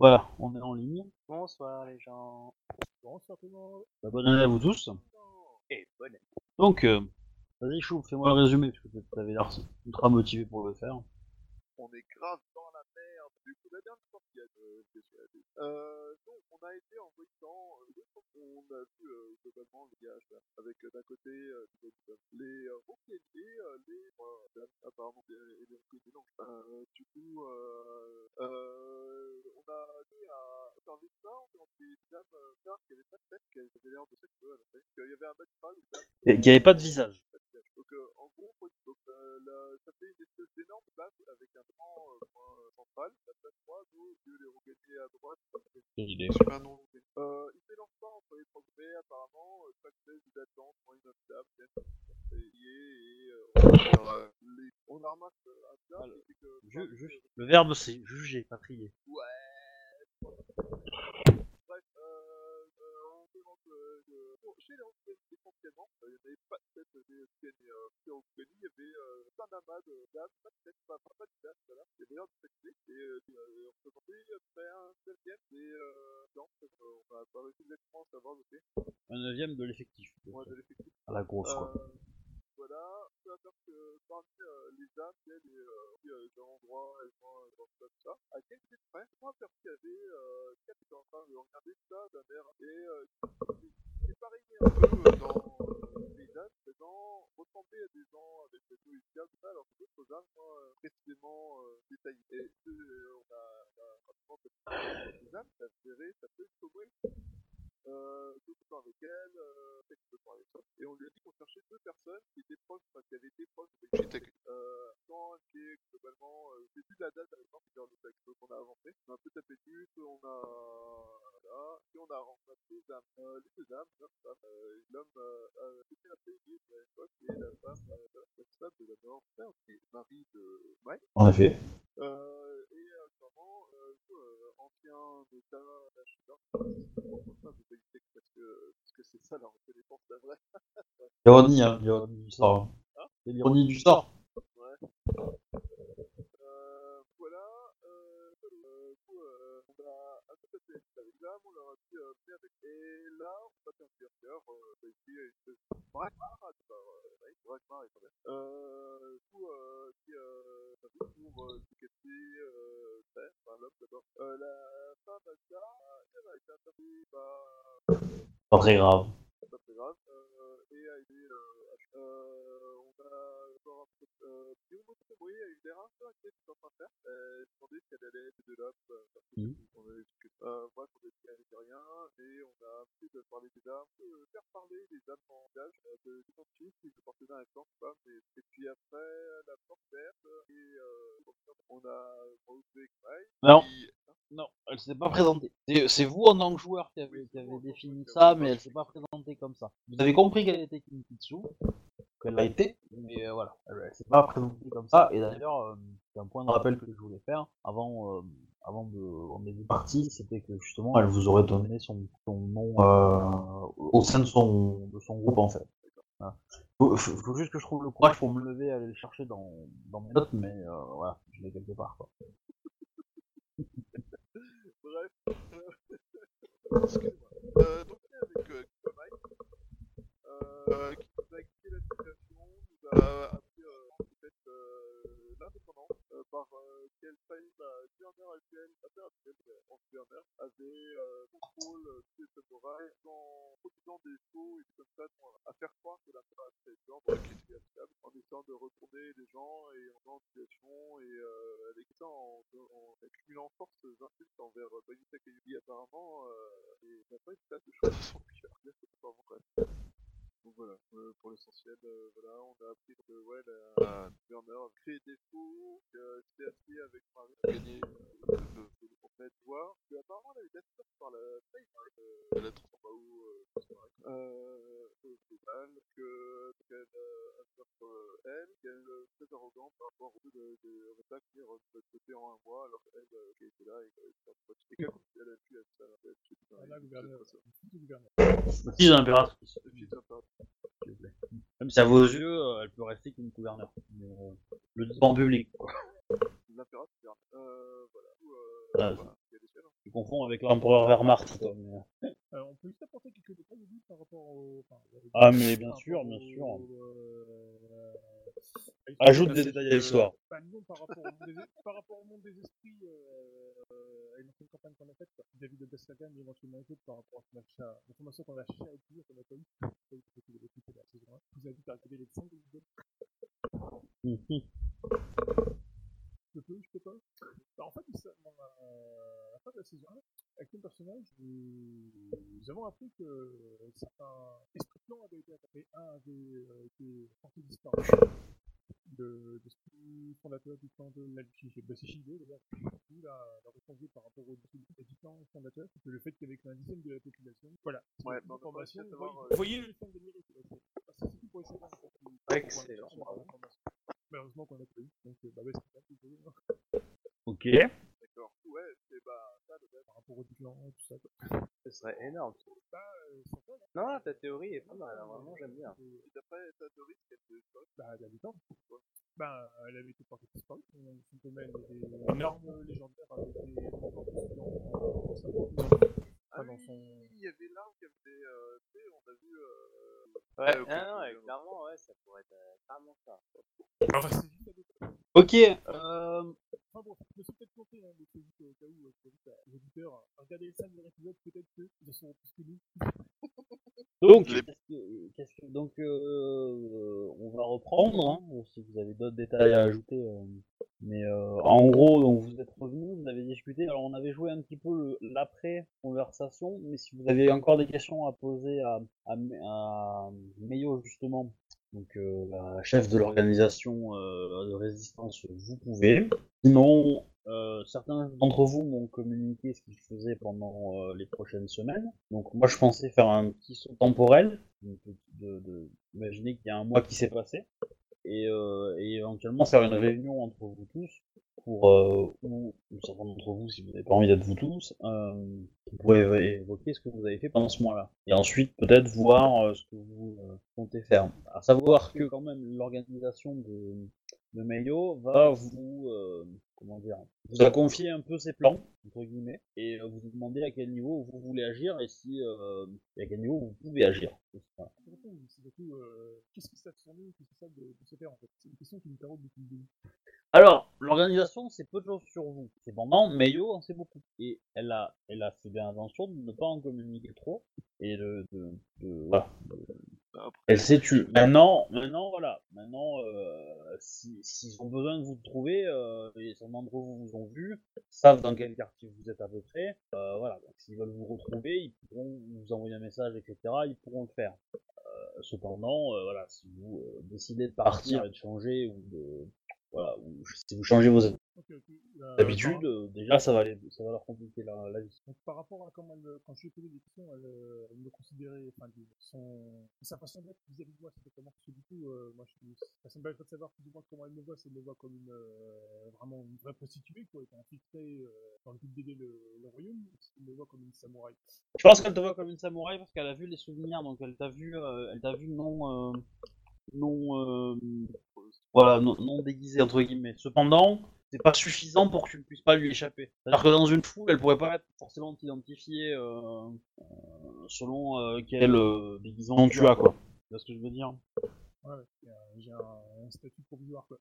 Voilà, on est en ligne. Bonsoir les gens. Bonsoir tout le monde. Bah, bonne année à vous tous. Et bonne année. Donc, euh, vas-y Chou, fais-moi le résumé, parce que t'avais l'air ultra motivé pour le faire. on est grave dans la merde. Du coup, la dernière qu'il de PCAD. Euh, donc, on a été en votant, euh, deux fois, on a vu euh, globalement le gage là, avec euh, d'un côté euh, les euh, Rockies et euh, les euh, apparemment et les les. Donc, euh, du coup, euh, euh, on a été à ça, on a entendu des dames euh, faire qui avaient pas de tête, qui avaient l'air de sexe à la fin. Il y avait un dames Et qu'il n'y avait pas de visage. donc, euh, en gros, donc, euh, la- ça fait une espèce d'énorme base avec un grand euh, euh, central. La place 3, nous, au lieu les regagner à droite, Quelle idée. super non euh, Il mélange pas entre les progrès, apparemment. Euh, chaque thèse d'attente, payé et on, a remarqué un c'est que. Le verbe c'est juger, pas trier. On demande euh, de- bon, chez les Rockets, essentiellement, euh, il n'y avait pas de tête des euh, chez Rockets, il y avait euh, un amas de dames, pas de tête, pas, de dames, voilà. Il y avait l'air de sexer, et euh, euh, on se demandait après un deuxième, et euh, non, euh, on n'a pas réussi exactement à savoir lequel, Un neuvième de l'effectif. moi de l'effectif. À la grosse, quoi. Euh, voilà, peu à faire que parmi euh, les dames, il y a des, euh, euh, endroits, elles sont euh, dans tout ça. À quelques près, moi, perso, il y avait euh, qui étaient en train de regarder ça d'un air. Et euh, c'est pareil un peu euh, dans euh, les dames, présents, ressembler à des gens avec des yeux tout ça, alors que d'autres dames, moi, euh, précisément euh, détaillées. Et euh, on a, on a rapidement fait des dames, ça se verrait, ça peut être euh, le temps avec elle, euh, de ça. Et on lui a dit qu'on cherchait deux personnes qui étaient proches, enfin, qui avaient été proches de Brigitte. Euh, quand qui est globalement, euh, j'ai plus la date avec moi, c'est le texte qu'on a avancé. On a un peu tapé dessus, on a, voilà, et on a rencontré deux dames. Euh, les deux dames, l'homme, femme, euh, l'homme, euh, euh, était assez gay à l'époque, et la femme, euh, la de la mort, frère, qui est mari de Mike. En effet. Euh, et euh, clairement, euh, euh, ancien état d'achat, enfin, de politique, parce que parce que c'est ça la reconnaissance, la vraie. L'ironie, hein, l'ironie du sort. Hein? C'est l'ironie du sort. Coup, euh, on a un peu tapé avec l'âme, on leur a dit, euh, venez avec. Et là, on va faire un cœur, euh, bah, ici, une ah, euh. Euh, du coup, euh, qui, euh, pour, euh, euh, faire, enfin, l'homme d'abord. Euh, la femme, elle, ça, elle a été bah, Pas très grave. Grave. Euh, et a été, euh, euh, on a encore un peu, euh, oui, a eu l'air un peu inquiet de ce qu'on est en train de faire. Euh, je me demandais si elle allait être de euh, parce que Mhm. on avait vu que, euh, bref, on a dit rien, et on a appris de parler des dames, euh, faire parler des dames en langage, de d'identifier si je portais un accent, pas, mais, et puis après, la porte verte, et, euh, on a retrouvé Mike, Non. qui- Non, elle s'est pas présentée. C'est c'est vous en tant que joueur qui avez, qui avez défini ça, mais elle s'est pas présentée comme ça. Vous avez compris qu'elle était Kinkitsu, qu'elle l'a été, mais euh, voilà, elle, elle s'est pas présentée comme ça. Et d'ailleurs, euh, c'est un point de rappel que je voulais faire avant, euh, avant de, début de partie, c'était que justement, elle vous aurait donné son, nom euh, au sein de son, de son groupe en fait. Voilà. Faut, juste que je trouve le courage pour me lever et aller le chercher dans, dans mes notes, mais voilà, je l'ai quelque part. Quoi. Bref. Excusez-moi. Euh, donc, on est avec euh, Guillaume Mike, euh, qui nous a expliqué la situation, nous a appris euh, en fait euh, l'indépendance euh, par euh, quel faille la gouverneure actuelle, la père actuelle, euh, en gouverneure, avait euh, contrôle euh, tous les samouraïs en produisant des faux et des comme ça à faire croire que la peur était l'ordre qui applicable, en essayant de retourner les gens et en des situations et euh, avec ça en, en accumulant force insultes envers euh, Bayuta Kayubi apparemment euh, et n'a pas eu de place de choix. Dans son Donc voilà, euh, pour l'essentiel, euh, voilà, on a appris que ouais, la la gouverneur a créé des faux, que c'était assis avec Marie euh, le, le, le complète voir, que apparemment elle avait été par la taille, euh, la trompe en haut, euh, euh, au global, que qu'elle euh, a euh, elle, qu'elle est très arrogante par rapport au de, de Reta qui est de côté en un mois, alors qu'elle euh, qui était là et qu'elle a pu être ça, a Voilà, ça, gouverneur. Vous plaît. Même si à vos yeux, euh, elle peut rester qu'une gouverneur. Mais, euh, le en public. quoi. L'impératrice, euh, voilà. Ou, euh, Ah, voilà. Il y a des chaînes, hein. tu confonds avec l'empereur Wehrmacht, toi. mais- Euh, on peut juste apporter quelques détails par rapport au. Enfin, euh, Ah, mais bien sûr, bien sûr. au, euh, Ajoute euh, des détails à l'histoire. Par rapport au monde des, esprits, euh, euh, et l'ancienne campagne qu'on a faite, vis-à-vis de Gastagan, et éventuellement un par rapport à l'information qu'on a cherché à obtenir, qu'on a pas eu, pas eu, parce que vous avez écouté la saison 1. Je vous invite à regarder les 5 épisodes. Mhm. Je peux, je peux pas. Bah, en fait, la, à la fin de la saison 1, avec mon personnage, nous, avons appris que euh, certains esprits plans avaient été attaqués. Un avait euh, été porté disparu. De, l'esprit fondateur du clan de l'Alchimie. Bah, c'est Shingo, d'ailleurs. L'a l'a répondu par rapport au du clan fondateur. Que le fait qu'il y avait qu'un dixième de la population. Voilà. Ouais, C'est mais on une n'a pas information. Vous voyez- euh, vous voyez le de Miri, c'est c'est- c'est tout pour essayer Excellent. Malheureusement qu'on a pas eu. Donc, euh, bah, ouais, c'est pas tout. Ok. D'accord. Ouais, c'est bah ça, le par rapport aux différents tout ça. quoi. Ce serait énorme. Bah, euh, Non, ta théorie est pas mal, hein, vraiment, j'aime bien. Et d'après ta théorie, c'est qu'elle choque. bah, elle avait tort. Bah, elle avait été portée disparue. Son domaine était énorme, légendaire, avec des encore plus dans, Ah dans son. il y avait l'arme qui avait, euh, tu sais, on a vu. Euh, Ouais, ah, non, ouais, clairement, ouais, ça pourrait être euh, ça. Enfin, c'est juste à deux. Ok. Euh, Enfin bon, je me suis peut-être planté, hein, mais c'est juste au cas où, euh, je invite aux auditeurs à regarder les 5 derniers épisodes, peut-être qu'ils en sauront plus que nous. donc, Les- qu'est-ce que- donc euh, on va reprendre. hein, si vous avez d'autres détails à ajouter. euh, mais euh, en gros, donc vous êtes revenus, vous avez discuté. Alors, on avait joué un petit peu l'après-conversation, mais si vous avez encore des questions à poser à, à, à Meio, justement, donc euh, la chef de l'organisation euh, de résistance, vous pouvez. Sinon, euh, certains d'entre vous m'ont communiqué ce qu'ils faisaient pendant euh, les prochaines semaines. Donc moi, je pensais faire un petit saut temporel, de, de, imaginer qu'il y a un mois qui s'est passé, et, euh, et éventuellement faire une réunion entre vous tous pour euh, ou, certains d'entre vous, si vous n'avez pas envie d'être vous tous, euh, vous pouvez évo- évoquer ce que vous avez fait pendant ce mois-là. Et ensuite, peut-être voir euh, ce que vous euh, comptez faire. À savoir que quand même l'organisation de, de Meio va vous, euh, comment dire, vous a confié un peu ses plans, entre guillemets, et euh, vous vous demandez à quel niveau vous voulez agir et si euh, et à quel niveau vous pouvez agir. Voilà. C'est qu'est-ce qui s'attend sur nous, qu'est-ce de, de se faire en fait? C'est une question qui nous taraude depuis le début. Alors, l'organisation, c'est peu de choses sur vous. Cependant, Meio en sait beaucoup. Et elle a, elle a fait bien attention de ne pas en communiquer trop. Et de, de, de- voilà. Elle sait tu. Maintenant, maintenant, voilà. Maintenant, euh, si, s'ils ont besoin de vous trouver, euh, et certains d'entre vous vous ont vu, savent dans quel quartier vous êtes à peu près, euh, voilà. Donc, s'ils veulent vous retrouver, ils pourront vous envoyer un message, etc. Ils pourront le faire. Euh, cependant, euh, voilà, si vous euh, décidez de partir et de changer ou de, voilà, ou si vous changez vos Ok, ok. Euh, habitudes, euh, déjà, ça va, les, ça va leur compliquer la, la vie. Donc, par rapport à comment elle, quand je lui ai posé des questions, elle, euh, elle me considérait, enfin, son, sa façon d'être vis-à-vis de moi, c'était comment Parce que du coup, euh, moi, je, ça me permettrait de savoir plus ou moins comment elle me voit, si elle me voit comme une, euh, vraiment une vraie prostituée, quoi, étant infiltrée euh, dans le but d'aider le, le royaume, ou si elle me voit comme une samouraï. Je pense qu'elle te voit comme une samouraï parce qu'elle a vu les souvenirs, donc elle t'a vu, euh, elle t'a vu non, euh, non, euh, voilà, non, non déguisé entre guillemets. Cependant, c'est pas suffisant pour que tu ne puisses pas lui échapper. C'est-à-dire que dans une foule, elle pourrait pas être forcément t'identifier euh, euh, selon euh, quel euh, déguisement tu as, quoi. Tu vois ce que je veux dire? Ouais, ouais, j'ai un- un, statut provisoire, quoi.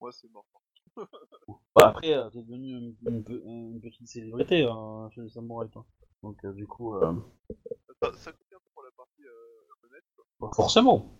Moi, c'est mort. Bah, Après, t'es devenu une, une pe- une petite célébrité euh, chez les samouraïs, toi. Donc, euh, du coup, euh, Ça, ça honnête. Pas forcément.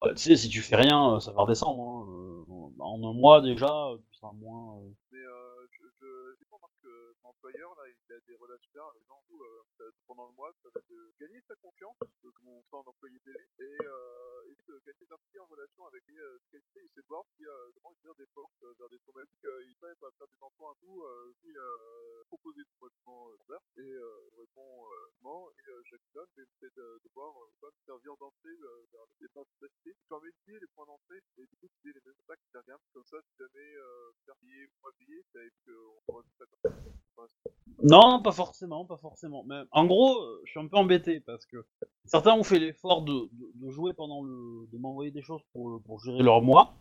Bah, tu sais, si tu fais rien, euh, ça va redescendre. hein. Euh, En un mois déjà, euh, tu seras moins. euh, Mais euh, je, je, j'ai pas remarqué que mon employeur, là, il a des relations les gens où, euh, pendant le mois, ça va te gagner sa confiance, euh, comme on sent en employé télé, et, euh, et de gagner prix en relation avec les euh, qualités, il sait voir si, euh, comment ouvrir des portes euh, vers des problématiques, il sait pas faire des emplois un tout, euh, puis euh, proposer des traitements euh, ouverts, et répond non, et Jackson, mais fait de, de voir servir d'entrée vers les d'activité, tu permets de les points d'entrée, et du coup, dis les mêmes tu rien, comme ça, si jamais euh, faire payer ou pas payer, ça évite qu'on pourra tout faire. Non, pas forcément, pas forcément. Mais en gros, euh, je suis un peu embêté parce que certains ont fait l'effort de, de, de jouer pendant le. de m'envoyer des choses pour, pour gérer leur mois.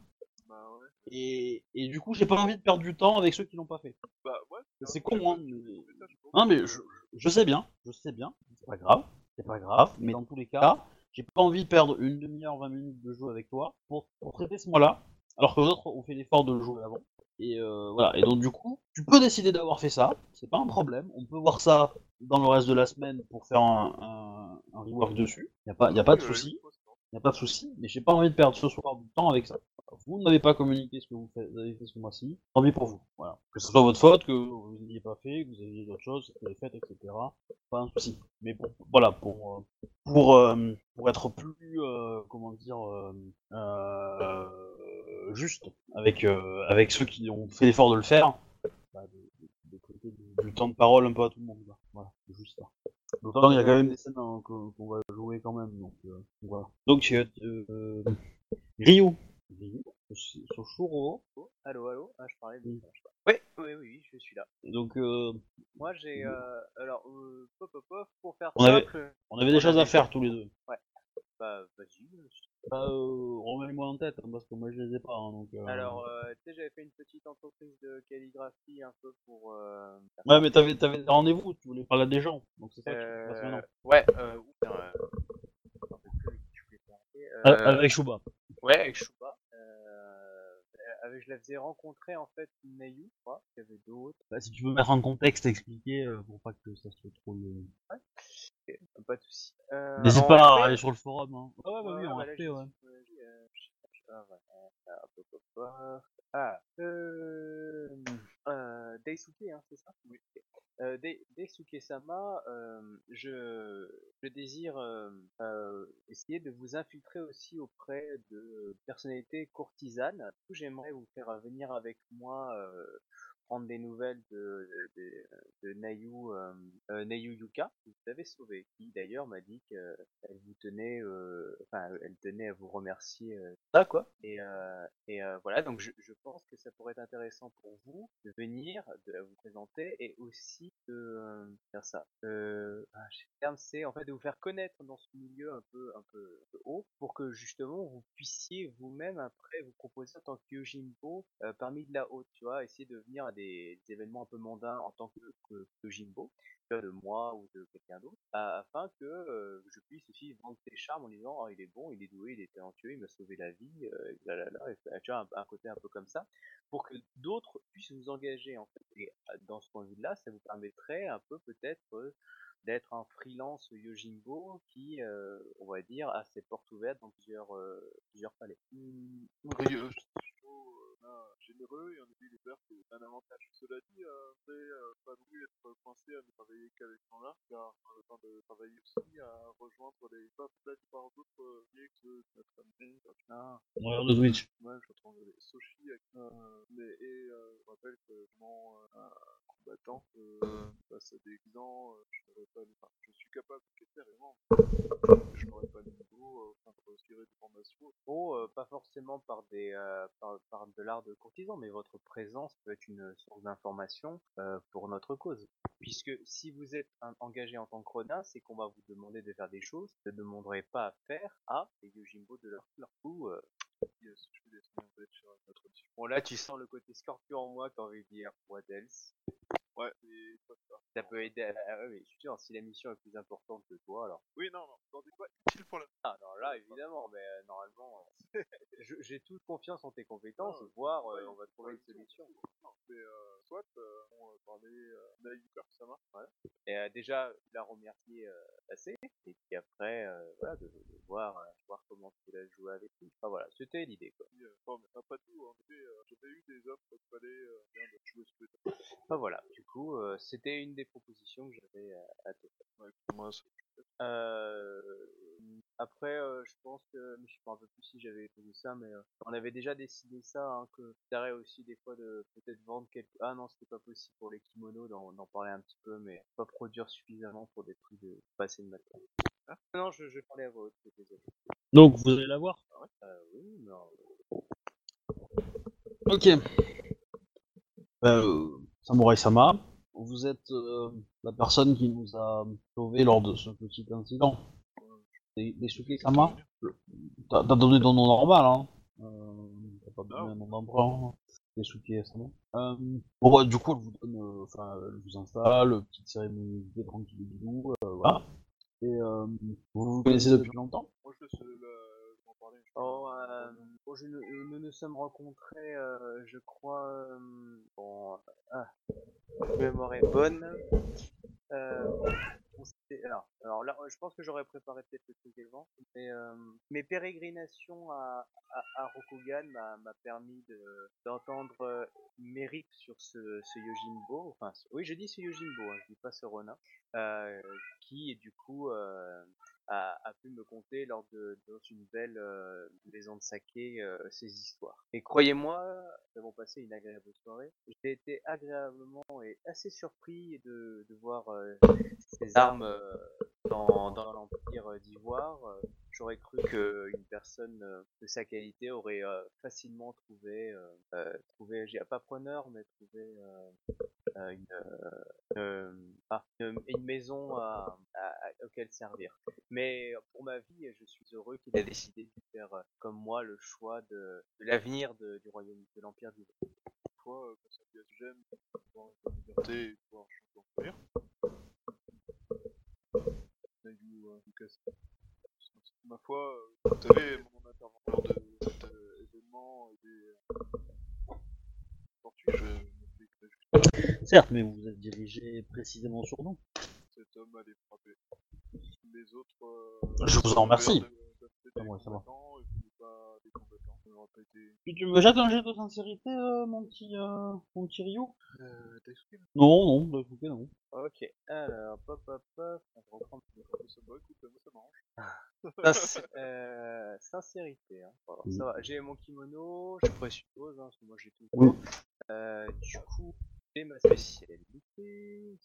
Bah ouais. Et, et du coup, j'ai pas envie de perdre du temps avec ceux qui l'ont pas fait. Bah ouais. C'est con, hein, mais- Non, mais je, je sais bien, je sais bien, c'est pas grave, c'est pas grave, mais dans tous les cas, j'ai pas envie de perdre une demi-heure, 20 minutes de jeu avec toi pour, pour traiter ce mois-là, alors que les autres ont fait l'effort de le jouer avant. Et euh, voilà, et donc du coup, tu peux décider d'avoir fait ça, c'est pas un problème, on peut voir ça dans le reste de la semaine pour faire un, un, un rework dessus, y a pas, y a pas de souci. Je pense, non. Y a pas de souci, mais j'ai pas envie de perdre ce soir du temps avec ça. Vous n'avez pas communiqué ce que vous, faites- vous avez fait ce mois-ci, tant pis pour vous. Voilà. Que ce soit votre faute, que vous n'ayez pas fait, que vous ayez d'autres choses, que vous avez faites, etc. Pas un souci. Mais bon, voilà, pour euh, pour euh, pour être plus euh, comment dire euh, euh, juste avec euh, avec ceux qui ont fait l'effort de le faire, bah, de, de- de du, temps de parole un peu à tout le monde. Voilà, juste ça. D'autant qu'il y a quand même des scènes hein, qu'on va jouer quand même, donc euh, voilà. Donc euh, euh, Ryu. Ryu, Soshuro. Allô, allô? Ah, je parlais de. Oui. Oui, oui, oui, oui, je suis là. Donc euh, Moi, j'ai. Euh, alors, euh, pop, pop, pop, pour faire On avait- simple. on avait des choses à avait- faire tous les deux. Bah, euh, remets-moi en tête, hein, parce que moi je les ai pas. hein, donc, euh, Alors, euh, tu sais, j'avais fait une petite entreprise de calligraphie un peu pour. Euh, Ouais, mais t'avais, t'avais des rendez-vous, tu voulais parler à des gens. Donc c'est ça que tu euh, passes maintenant. ouais, euh, euh, avec Shuba. Ouais, avec Shuba. Euh, avec, je la faisais rencontrer en fait Nayu, je crois, il y avait d'autres. Bah, si tu veux mettre en contexte, expliquer, euh, pour pas que ça se trouve. Ok, Pas de soucis. Euh, N'hésite pas à aller sur le forum. Hein. Ah ouais, bah oui, on a là, fait, j'y ouais. Ah, euh, euh, Daisuke, hein, c'est ça? Oui. Euh, Dai- Daisuke-sama, euh, je, je désire euh, euh, essayer de vous infiltrer aussi auprès de personnalités courtisanes. J'aimerais vous faire venir avec moi euh, prendre des nouvelles de, de, de Nayu, euh, euh, Nayu Yuka, que vous avez sauvé, qui d'ailleurs m'a dit qu'elle vous tenait, euh, enfin, elle tenait à vous remercier. Euh, ça quoi? Et, euh, et euh, voilà, donc je, je pense que ça pourrait être intéressant pour vous de venir, de vous présenter et aussi de euh, faire ça. Euh, ah, terme, c'est en fait de vous faire connaître dans ce milieu un peu, un peu, haut, pour que justement vous puissiez vous-même après vous proposer en tant que Yojimbo euh, parmi de la haute, tu vois, essayer de venir à des, des événements un peu mondains en tant que, que, que Jimbo, de moi ou de quelqu'un d'autre, a- afin que euh, je puisse aussi vendre tes charmes en disant oh, il est bon, il est doué, il est talentueux, il m'a sauvé la vie, euh, là, là, là, tu vois, un, côté un peu comme ça, pour que d'autres puissent vous engager en fait. Et euh, dans ce point de vue-là, ça vous permettrait un peu peut-être euh, d'être un freelance Yojimbo qui, on va dire, a ses portes ouvertes dans plusieurs, plusieurs palais. Hum, oui, euh, c'est plutôt euh, un généreux et en effet les verts c'est un avantage. Cela dit, euh, c'est euh, pas plus être coincé à ne travailler qu'avec gens là, car euh, afin de travailler aussi à rejoindre les pas peut-être par d'autres euh, biais que notre ami Ah, Regarde le Twitch. Moi, je retrouve les Soshi avec, euh, mais, et euh, je rappelle que mon euh, combattant euh, face à des clans, euh, je n'aurais pas, le- enfin, je suis capable de casser vraiment. Je n'aurais pas le niveau euh, afin de tirer des formations. Oh, euh, pas forcément par des euh, par, par de l'art de courtisan, mais votre présence peut être une source d'information euh, pour notre cause. Puisque si vous êtes un- engagé en tant que Ronin, c'est qu'on va vous demander de faire des choses que vous ne demanderez pas à faire à les Yojimbo de leur leur coup. euh. Yes, je vais sur notre. Bon là, tu sens le côté scorpion en moi a envie de dire what else. Ouais, pas ça. Peut aider. À... Ouais, mais je suis sûr, si la mission est plus importante que toi, alors. Oui, non, non, n'en dis pas utile pour la. Ah non, là évidemment, mais euh, normalement, euh, je- j'ai toute confiance en tes compétences, Ah, voire euh, ouais, on va trouver une solution. Non, mais euh, soit euh, on va parler euh, Naïka, ça marche. Et euh, déjà, la remercier euh, assez, et puis après, euh, voilà, de, de voir, euh, voir comment tu l'as joué avec lui. Enfin voilà, c'était l'idée quoi. Puis, euh, mais après tout, en effet, euh, j'avais eu des offres qu'il fallait euh, bien de jouer ce que Enfin voilà, coup, euh, c'était une des propositions que j'avais euh, à te faire. Ouais, moi, ça- Euh, après, euh, je pense que, mais je sais pas un peu plus si j'avais posé ça, mais euh, on avait déjà décidé ça, hein, que t'arrêtes aussi des fois de peut-être vendre quelques. Ah non, c'était pas possible pour les kimonos d'en d'en parler un petit peu, mais pas produire suffisamment pour des prix de passer de matériel. Ah, non, je, je parlais à votre désolé. Donc vous allez la voir? Euh, oui, non. Ok. Euh, Samurai Sama, vous êtes euh, la personne qui nous a sauvé lors de ce petit incident. Des, des Suke Sama T'as donné ton nom normal, hein euh, T'as pas donné un nom d'emprunt. Desuke Sama. Euh, bon, bah, du coup, elle vous donne, euh, elle vous installe, petite cérémonie de tranquille euh, voilà. Et euh, vous vous connaissez depuis longtemps? Euh, Oh, euh, bon, je, nous, nous sommes rencontrés, euh, je crois, euh, bon, ah, mémoire est bonne. Euh, alors, alors là, je pense que j'aurais préparé peut-être le truc avant, mais euh, mes pérégrinations à, à, à Rokugan m'a permis de- d'entendre euh, mes rips sur ce, ce Yojimbo, enfin, ce- oui, je dis ce Yojimbo, hein, je dis pas ce Ronin, euh, qui, du coup, euh, a, a pu me conter lors de dans une belle euh, maison de saké euh, ces histoires. Et croyez-moi, nous avons passé une agréable soirée. J'ai été agréablement et assez surpris de, de voir euh, ces armes euh, dans, dans l'Empire d'Ivoire. J'aurais cru qu'une personne euh, de sa qualité aurait euh, facilement trouvé, euh, euh, trouvé, pas preneur, mais trouvé euh, une, euh, ah, une, une maison à, à- à- auquel servir. Mais pour ma vie, je suis heureux qu'il ait décidé. de faire comme moi le choix de, de l'avenir du royaume de l'Empire du Toi, j'aime, pouvoir la liberté et pouvoir chanter Ma foi, euh, vous savez, mon intervention de cet euh, événement et des euh, je Certes, mais vous vous êtes dirigé précisément sur nous. cet homme allait frapper. Les autres. euh, Je vous en remercie. d'être Ah ouais, ça va. Tu, tu me jettes un jet de sincérité, euh, mon petit, euh, mon petit Ryu Euh, Non, non, bah, écoutez, non. Ok, alors, pop, pop, pop, on va reprendre. ça me va, écoute, moi ça m'arrange. Euh, sincérité, hein. Voilà, Oui. ça va. J'ai mon kimono, je présuppose, hein, parce que moi j'ai tout. le Oui. temps. Euh, du coup, j'ai ma spécialité.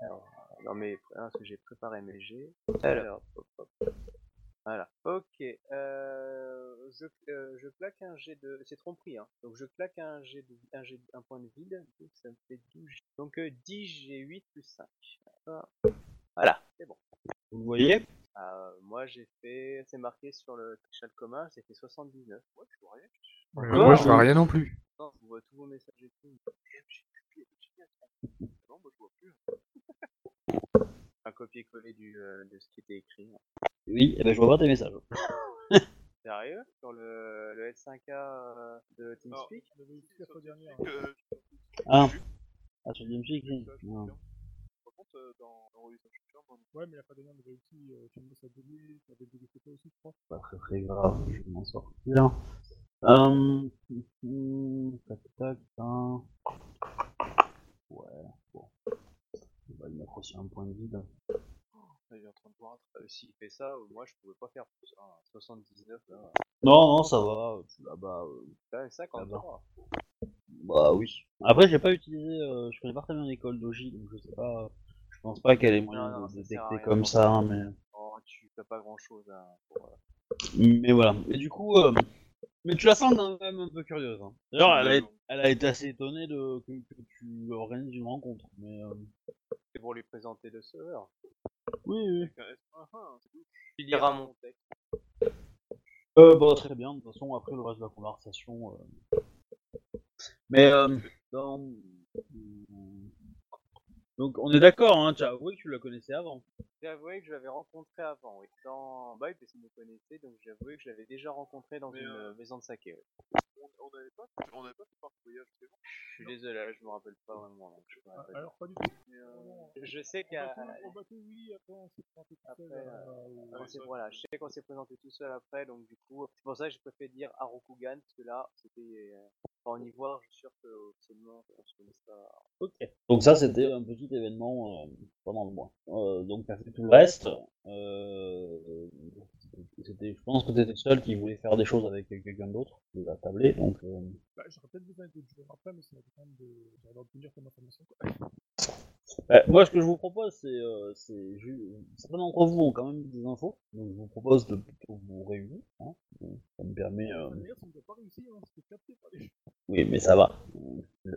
Alors, dans mes, hein, parce que j'ai préparé mes jets. Alors, hop, hop. Voilà. Ok. Euh, je, euh, je claque un jet de. C'est tromperie, hein. Donc je claque un jet de, un jet, un point de vide. Donc ça me fait 12. Donc euh, 10 G8 plus 5. D'accord. Voilà. C'est bon. Vous le voyez? Euh, moi j'ai fait, c'est marqué sur le chat commun, j'ai fait 79. Moi, je vois rien. Moi, je vois oui. rien non plus. Non, je vois tous vos messages et tout. Non, moi, je vois plus. Un copier-coller du, euh, de ce qui était écrit. Oui, et ben je vois pas tes messages. Sérieux? Sur le, le L5A euh, de TeamSpeak? Euh, Ah, J'ai vu ah tu viens me dans, dans Horizon, Ouais, mais la fois dernière, on avait aussi, euh, tu me laisses à donner, tu avais des photos aussi, je crois. Pas très très grave, je vais m'en sortir. Euh... hum, Tac tac, hein. Ouais, bon. On va y mettre aussi un point de vide. Il est en train de voir. Euh, S'il fait ça, euh, moi je pouvais pas faire plus. hein. 79 là. Non, non, ça va. Là-bas, euh, Ouais, 53. bah oui. Après, j'ai pas utilisé. Euh, je connais pas très bien l'école d'Oji, donc je sais pas. Je pense pas qu'elle ait moyen Non, non, de à détecter comme ça, hein, mais. Oh, tu fais pas grand chose hein, pour, euh, Mais voilà. Et du coup, euh, mais tu la sens quand même un peu curieuse. Hein. D'ailleurs, elle, a- elle a été assez étonnée de que, que tu organises une rencontre. Mais euh, C'est pour lui présenter le serveur. oui, oui. Tout. Tu liras mon texte. Euh, bah, très bien. De toute façon, après le reste de la conversation. euh. Mais euh, dans... donc, on est d'accord. Hein, tu as avoué que tu la connaissais avant. J'ai avoué que je l'avais rencontré avant, oui. Dans... Bah oui, parce qu'il me connaissait, donc j'ai avoué que je l'avais déjà rencontré dans Mais, une euh, maison de saké. ouais. On n'avait pas, on n'avait pas fait par voyage, c'est bon. Je suis désolé, là, je me rappelle pas vraiment. donc je me Ah, rappelle alors, pas du tout. Mais, euh, Vraiment, Je sais qu'à. oui, après on s'est présenté tout seul. euh, euh, Ah voilà, je sais qu'on s'est présenté tout seul après, donc du coup, c'est pour ça que j'ai préféré dire Harokugan, parce que là, c'était. Euh, en Ivoire, je suis sûr que officiellement, on se connaît ça. Ok. Donc ça, c'était un petit événement euh, pendant le mois. Euh, donc t'as fait tout le reste. Euh, c'était, je pense que t'étais le seul qui voulait faire des choses avec quelqu'un d'autre. Il a tablé, donc. euh, Bah, j'aurais peut-être besoin d'autres jours après, mais ça va dépendre de. J'aurais d'obtenir comme information. Quoi. bah, moi, ce que je vous propose, c'est, euh, c'est, certains d'entre vous ont quand même des infos, donc je vous propose de plutôt vous réunir. Hein. Ça me permet. euh, réussir, hein, Oui, mais ça va.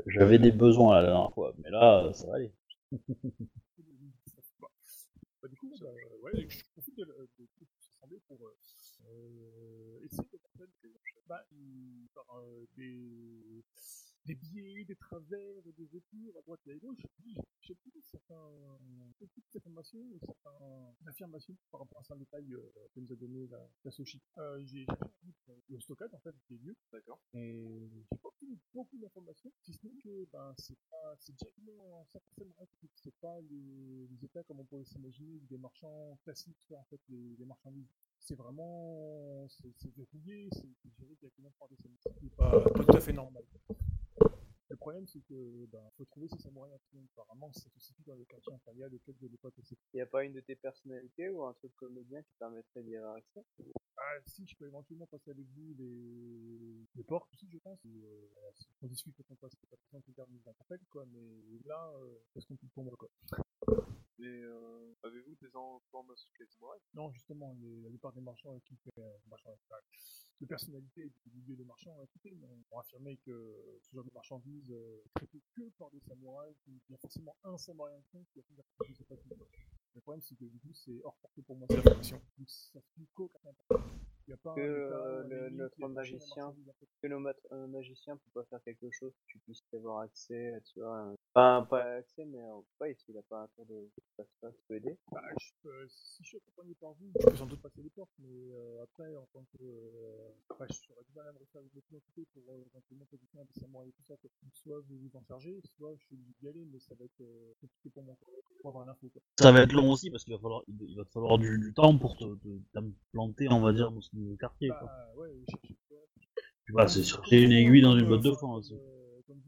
J'avais des besoins la dernière fois, mais là, euh, ça va aller. Bah, bah, du coup, bah, ouais, je profite de, de, de tout s'assembler pour euh, euh, essayer de comprendre que Bah, il- par euh, des, des biais, des travers, des retours à droite et à gauche. J'ai beaucoup de informations, certaines affirmations par rapport à certains détails euh, que nous a donné la, la Sochi. Euh, j'ai vu euh, le stockage en fait des lieux. D'accord. Et j'ai pas obtenu beaucoup d'informations, si ce n'est que ben, c'est pas, c'est directement certainement c'est pas les, les états comme on pourrait s'imaginer des marchands classiques en fait les, les marchandises. C'est vraiment, c'est c'est verrouillé, c'est géré directement par des samouraïs. C'est pas, pas tout à fait normal. Le problème, c'est que ben, faut trouver ces samouraïs. Apparemment, ça se situe dans le quartier impérial auquel de l'époque aussi. Il n'y a pas une de tes personnalités ou un truc comédien qui permettrait d'y avoir accès Ah, si, je peux éventuellement passer avec vous les, les portes aussi, je pense. Et, euh, on discute quand on passe, c'est pas très que nous interpelle, quoi. Mais là, euh, c'est ce qu'on peut pour moi, quoi. Mais euh, avez-vous des informations samouraï Non, justement, les, la plupart des marchands qui fait, euh, marchands, de personnalités du milieu des marchands mais ont affirmé que ce genre de marchandises euh, traité que par des samouraïs, qu'il y a forcément un samouraï qui a fait la sais pas qui. Le problème, c'est que du coup, c'est hors portée pour moi, cette information. Donc, ça se fait qu'aucun Il n'y a pas Que, un euh, le- notre magicien que un magicien peut pas faire quelque chose que tu puisses y avoir accès, tu vois. Un- Pas, pas accès, mais euh, ouais, s'il a pas un tour de passe-passe, tu peux aider. Bah, je peux- si je suis accompagné par vous, je peux sans doute passer les portes, mais euh, après, en tant que. Euh, bah, je serais du mal à me refaire autre identité pour euh, éventuellement positionner des samouraïs et tout ça. quoi. Soit vous vous en chargez, soit je suis obligé d'y aller, mais ça va être euh, compliqué pour moi pour avoir l'info. quoi. Ça va être long aussi parce qu'il va falloir, il il va te falloir du, du temps pour te, te- t'implanter, on va dire, dans ce nouveau quartier. Quoi. Bah, ouais, chercher. Tu vois, c'est chercher une aiguille dans une botte de foin aussi.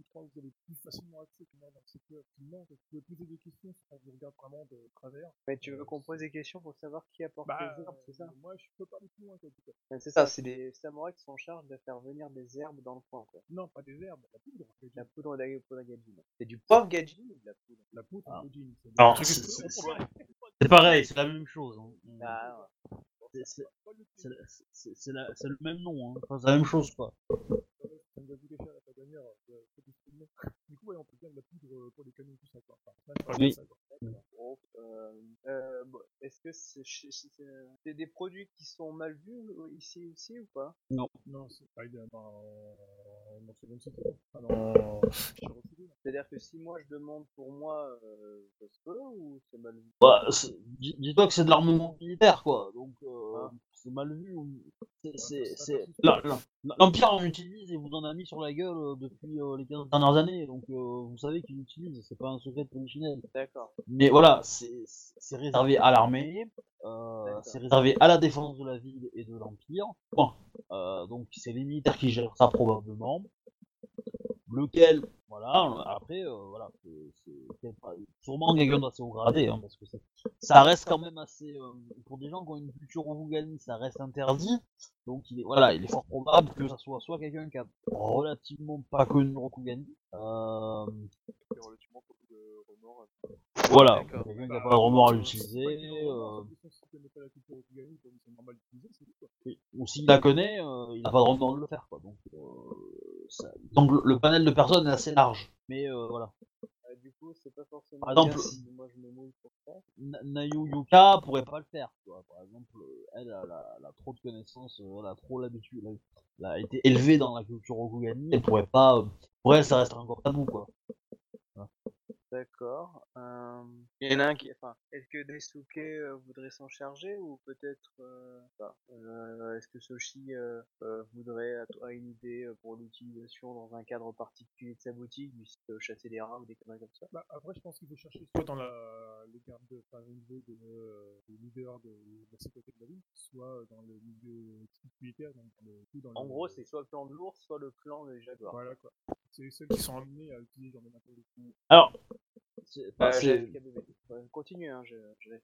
Euh, comme vous trois, vous avez plus facilement accès que moi dans le secteur actuellement, donc vous pouvez poser des questions si on vous regarde vraiment de travers. Mais tu veux qu'on pose des questions pour savoir qui apporte Bah, les herbes, c'est ça euh, moi je peux pas aller plus loin quoi, du coup. Ouais, C'est ça, c'est des samouraïs qui sont en charge de faire venir des herbes dans le coin, quoi. Non, pas des herbes, la poudre. La poudre d'ag- poudre gadjin. C'est du poivre gadjin ou de la poudre La poudre Ah. jean. c'est- que je pareil, c'est la même chose. hein. Ah, C'est- c'est- c'est la- c'est- c'est la- c'est le même nom, hein. Enfin, c'est la même chose quoi. Euh, Du coup, ouais, on peut bien de la poudre euh, pour les canons, tout ça, quoi. Enfin, Oui. euh, euh, bon, est-ce que c'est c'est- c'est- c'est des produits qui sont mal vus euh, ici aussi ou pas? Non, c'est pas idéal dans, site. Ah non. C'est-à-dire que si moi je demande pour moi, euh, ça se peut ou c'est mal vu? Bah, dis-toi que c'est de l'armement militaire quoi, donc euh, Ah. C'est mal vu. ou- c'est- l'empire en utilise et vous en a mis sur la gueule euh, depuis euh, les 15 dernières années, donc euh, vous savez qu'il utilise, c'est pas un secret de polichinelle. D'accord. Mais voilà, c'est réservé à l'armée, euh, c'est réservé à la défense de la ville et de l'Empire. Euh, donc c'est les militaires qui gèrent ça probablement. Lequel, voilà, après, euh, voilà, c'est- sûrement quelqu'un d'assez haut gradé, hein, parce que c'est- ça reste quand même assez, euh, pour des gens qui ont une culture Rokugani, ça reste interdit. Donc il est, voilà, il est fort probable que ça soit soit quelqu'un qui a relativement pas connu Rokugani, euh, Il y a relativement beaucoup de remords. voilà, quelqu'un qui a pas de remords à l'utiliser. euh. Ou s'il la connaît, euh, il n'a pas de raison de le faire. Quoi. Donc, ça- donc le, panel de personnes est assez large. Mais euh, voilà. Euh, du coup, c'est pas forcément Par exemple- si moi je me mouille pour ça. Na- Nayu Yuka pourrait pas le faire. Tu vois. Par exemple, euh, elle, elle a, elle a trop de connaissances, elle a trop l'habitude, elle, a- été élevée dans la culture Rokugani, elle pourrait pas. pour elle, ça reste encore tabou. Quoi. D'accord. Euh, il y en a un qui, enfin, est-ce que Daisuke euh, voudrait s'en charger ou peut-être, euh, pas. Euh, est-ce que Soshi euh, euh, voudrait a, a une idée euh, pour l'utilisation dans un cadre particulier de sa boutique, du euh, chasser des rats ou des conneries comme ça? Bah, après, je pense qu'il faut chercher soit dans la, les gardes de, enfin, au niveau de, euh, des leaders de, de la sécurité de la ville, soit dans le milieu militaire, donc dans le, tout dans En le- gros, c'est soit le clan de l'ours, soit le clan des jaguars. Voilà, quoi. C'est ceux qui sont amenés à utiliser genre de matériaux. Alors, c'est Euh, bébé. Ouais, continue, hein, je, je vais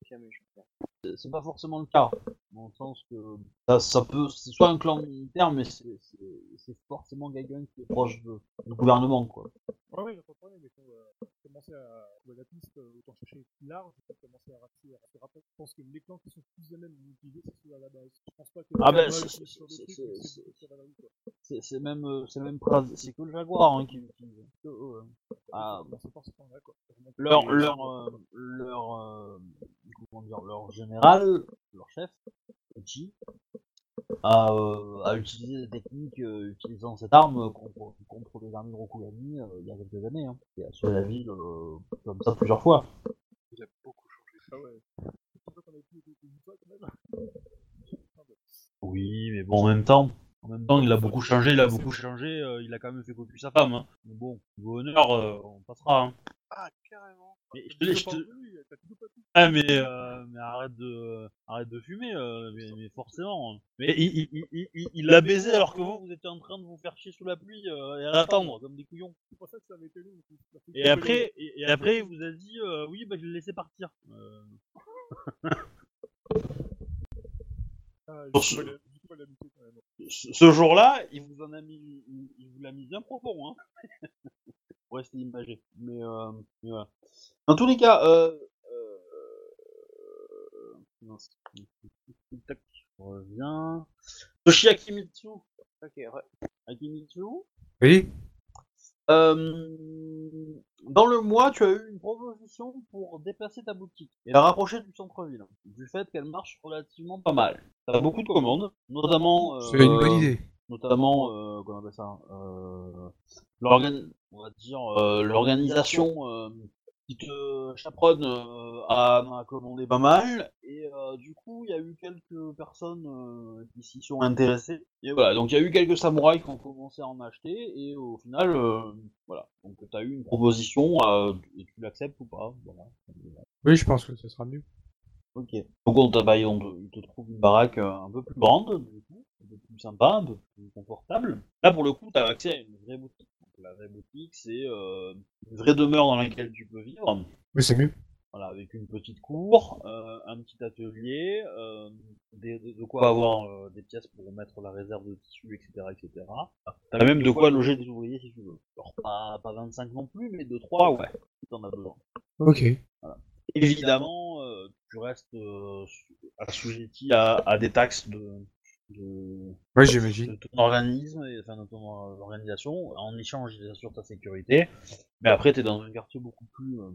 c'est- c'est pas forcément le cas. Dans le sens que ça, ça peut. C'est soit un clan militaire, mais c'est c'est- c'est forcément quelqu'un qui est proche de- du gouvernement. Quoi. A pas de problème, mais faut euh, commencer à trouver la piste, euh, autant chercher large, commencer à ratisser assez rapide. Je pense que les clans qui sont plus à même d'utiliser, c'est ceux à la base. Je pense pas que Ah ben, c'est- c'est- même, euh, c'est même pas, c'est que le Jaguar hein, qui l'utilise. Hein. Ah, Bon, c'est forcément là, quoi. Leur, leur, euh, leur, euh, comment dire, leur général, leur chef, Ichi, à, euh, à utiliser des techniques euh, utilisant cette arme contre, contre les armées Rokugani euh, il y a quelques années. Hein. Il a assuré la ville euh, comme ça plusieurs fois. Il a beaucoup changé. Ah ouais. De. Oui, mais bon, en même temps, en même temps, il a beaucoup changé, il a beaucoup changé, euh, il a quand même fait cocu sa femme. Hein. Mais bon, niveau honneur, euh, on passera. Hein. Ah, carrément. Je je. Ah, mais, euh, mais arrête de, arrête de fumer, euh, mais, mais forcément. Mais il, il, il, il- il, il l'a baisé alors que vous, vous étiez en train de vous faire chier sous la pluie euh, et à l'attendre comme des couillons. C'est pour ça que ça avait été long. parce que ça fait Et après, et, et après, il vous a dit, euh, oui, bah je l'ai laissé partir. Euh, Ah, ce- jour-là, il vous en a mis, il, il vous l'a mis bien profond, hein. Pour rester imagé. Mais, euh, mais voilà. Dans tous les cas, euh, euh. Tac, je reviens. Toshi Akimitsu. Ok, Akimitsu. Oui Euh, dans le mois, tu as eu une proposition pour déplacer ta boutique et la rapprocher du centre-ville, du fait qu'elle marche relativement pas mal. T'as beaucoup de commandes, notamment. C'est une bonne euh, idée. notamment euh, comment on appelle ça euh, l'organ on va dire euh, l'organisation euh, qui te chaperonne euh, a, a commandé pas mal. Et euh, du coup il y a eu quelques personnes euh, qui s'y sont intéressées. Et voilà. Donc il y a eu quelques samouraïs qui ont commencé à en acheter. Et au final euh, voilà. Donc tu as eu une proposition euh, et tu l'acceptes ou pas. Voilà. Oui, je pense que ce sera mieux. Ok. Donc on, t'a- bah, on te, il te trouve une baraque euh, un peu plus grande, du coup, un peu plus sympa, un peu plus confortable. Là pour le coup, tu as accès à une vraie boutique. La vraie boutique, c'est euh, une vraie demeure dans laquelle tu peux vivre. Oui, c'est mieux. Voilà, avec une petite cour, euh, un petit atelier, euh, des- de, de quoi avoir euh, des pièces pour mettre la réserve de tissu, etc. etc. T'as même de quoi loger des ouvriers si tu veux. Alors pas, pas 25 non plus, mais 2-3, ouais, si t'en as besoin. Ok. Évidemment, euh, tu restes euh, su- assujetti à, à des taxes de, de, Ouais, de j'imagine. ton organisme, et, enfin de ton euh, organisation. En échange, ils assurent ta sécurité. Mais après, tu es dans un quartier beaucoup plus, euh,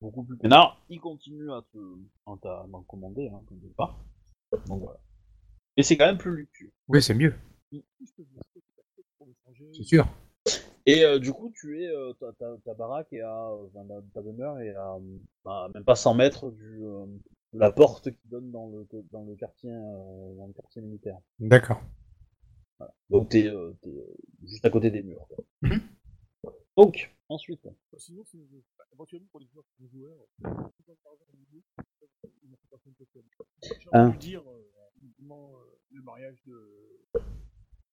beaucoup plus peinard. Ils continuent à te, à t'en commander, hein, pas. Donc voilà. Et c'est quand même plus luxueux. Oui, c'est mieux. C'est sûr. Et euh, du coup, tu es, euh, ta, ta, ta baraque est à, enfin, ta, demeure est à, bah, même pas 100 mètres du, euh, la porte qui donne dans le, dans le quartier, euh, dans le quartier militaire. D'accord. Donc t'es, euh, t'es euh, juste à côté des murs. quoi. Donc, ensuite, Bah, Sinon, si vous- bah, éventuellement pour les joueurs, les joueurs, euh, euh, ils n'ont pas Hein. dire, euh, effectivement, euh, le mariage de,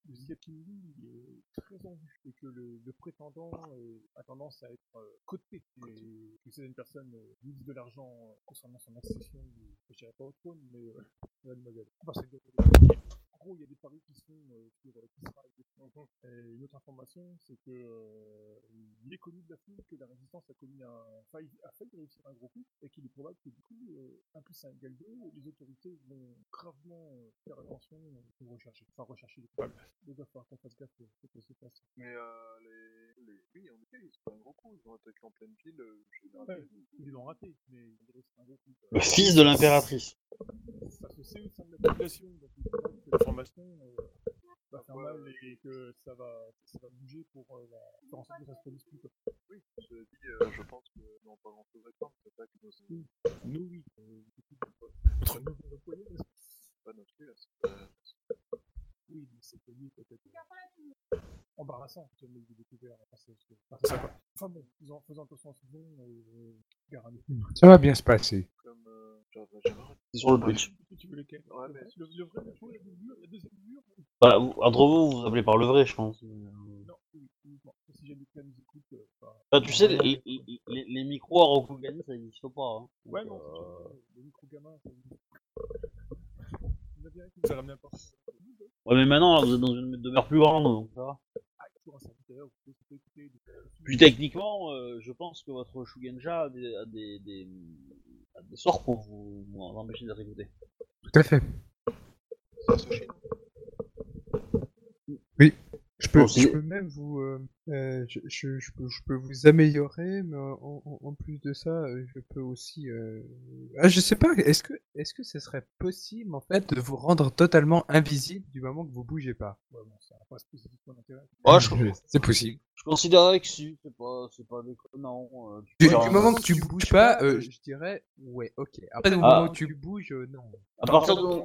de Ziapini est très en vue et que le, le prétendant euh, a tendance à être euh, coté. Et que c'est une personne euh, mise de l'argent euh, concernant son accession, du- je dirais pas au trône, mais euh, mademoiselle. Enfin, il y a des paris qui sont euh, sur qui sera exactement. Et une autre information, c'est que euh, il de la foule que la résistance a commis un failli, a failli réussir un gros coup et qu'il est probable que du coup, euh, un plus un égale les autorités vont gravement euh, faire attention euh, pour rechercher, enfin rechercher les coupables. Il va falloir qu'on fasse gaffe à ce qui se passe. Mais les, les... Oui, en effet, c'est pas un gros coup. Ils ont attaqué en pleine ville. Euh. Ouais, ils l'ont raté, mais que c'est un gros coup. le fils de l'impératrice. Ça se sait au sein de la population, donc il faut que l'information euh, va faire mal et que ça va, ça va bouger pour euh, la, faire en sorte que ça se produise plus. Quoi. Oui, je dis, euh, je pense que non, pas grand chose à craindre. C'est pas que. Oui. Nous, oui. Euh, du coup, notre nouveau employé, pas notre là. Pas- oui, mais c'est connu peut-être embarrassant que le ait découvert. Enfin, bon, faisant, faisant attention à ce bon, euh. Ça va bien se passer. Comme. Euh... Arrêté. C'est sur le Twitch. Tu veux lequel? Ouais, mais- le, le vrai, la deuxième mur? Voilà, vous- entre vous, vous vous appelez par le vrai, je pense. Non, oui, uniquement. Si jamais quelqu'un nous écoute, euh, enfin, Bah, tu sais, les, les, les- les micros à Rokugani, ça n'existe pas. Hein. Donc, Ouais, non, euh, c'est le micro gamin, ça existe. Il y en a Ouais, mais maintenant, vous êtes dans une demeure plus grande, donc ça va. Puis techniquement, euh, je pense que votre Shugenja a des, a des, des, a des sorts pour vous, vous empêcher d'être écouté. Tout à fait. Je peux, je peux même vous, euh, Euh, je, je, je peux, je peux vous améliorer, mais en, en, en plus de ça, euh, je peux aussi. Euh... Ah, je sais pas. Est-ce que, est-ce que ce serait possible en fait de vous rendre totalement invisible du moment que vous bougez pas? Ouais, bon, ça n'a pas spécifiquement d'intérêt. Ouais, je, C'est possible. je considérerais que si, c'est pas, c'est pas déconnant. euh, Du, du moment que tu bouges pas, euh, je dirais ouais, ok. Après, du Ah. moment où tu bouges, euh, non. À partir de,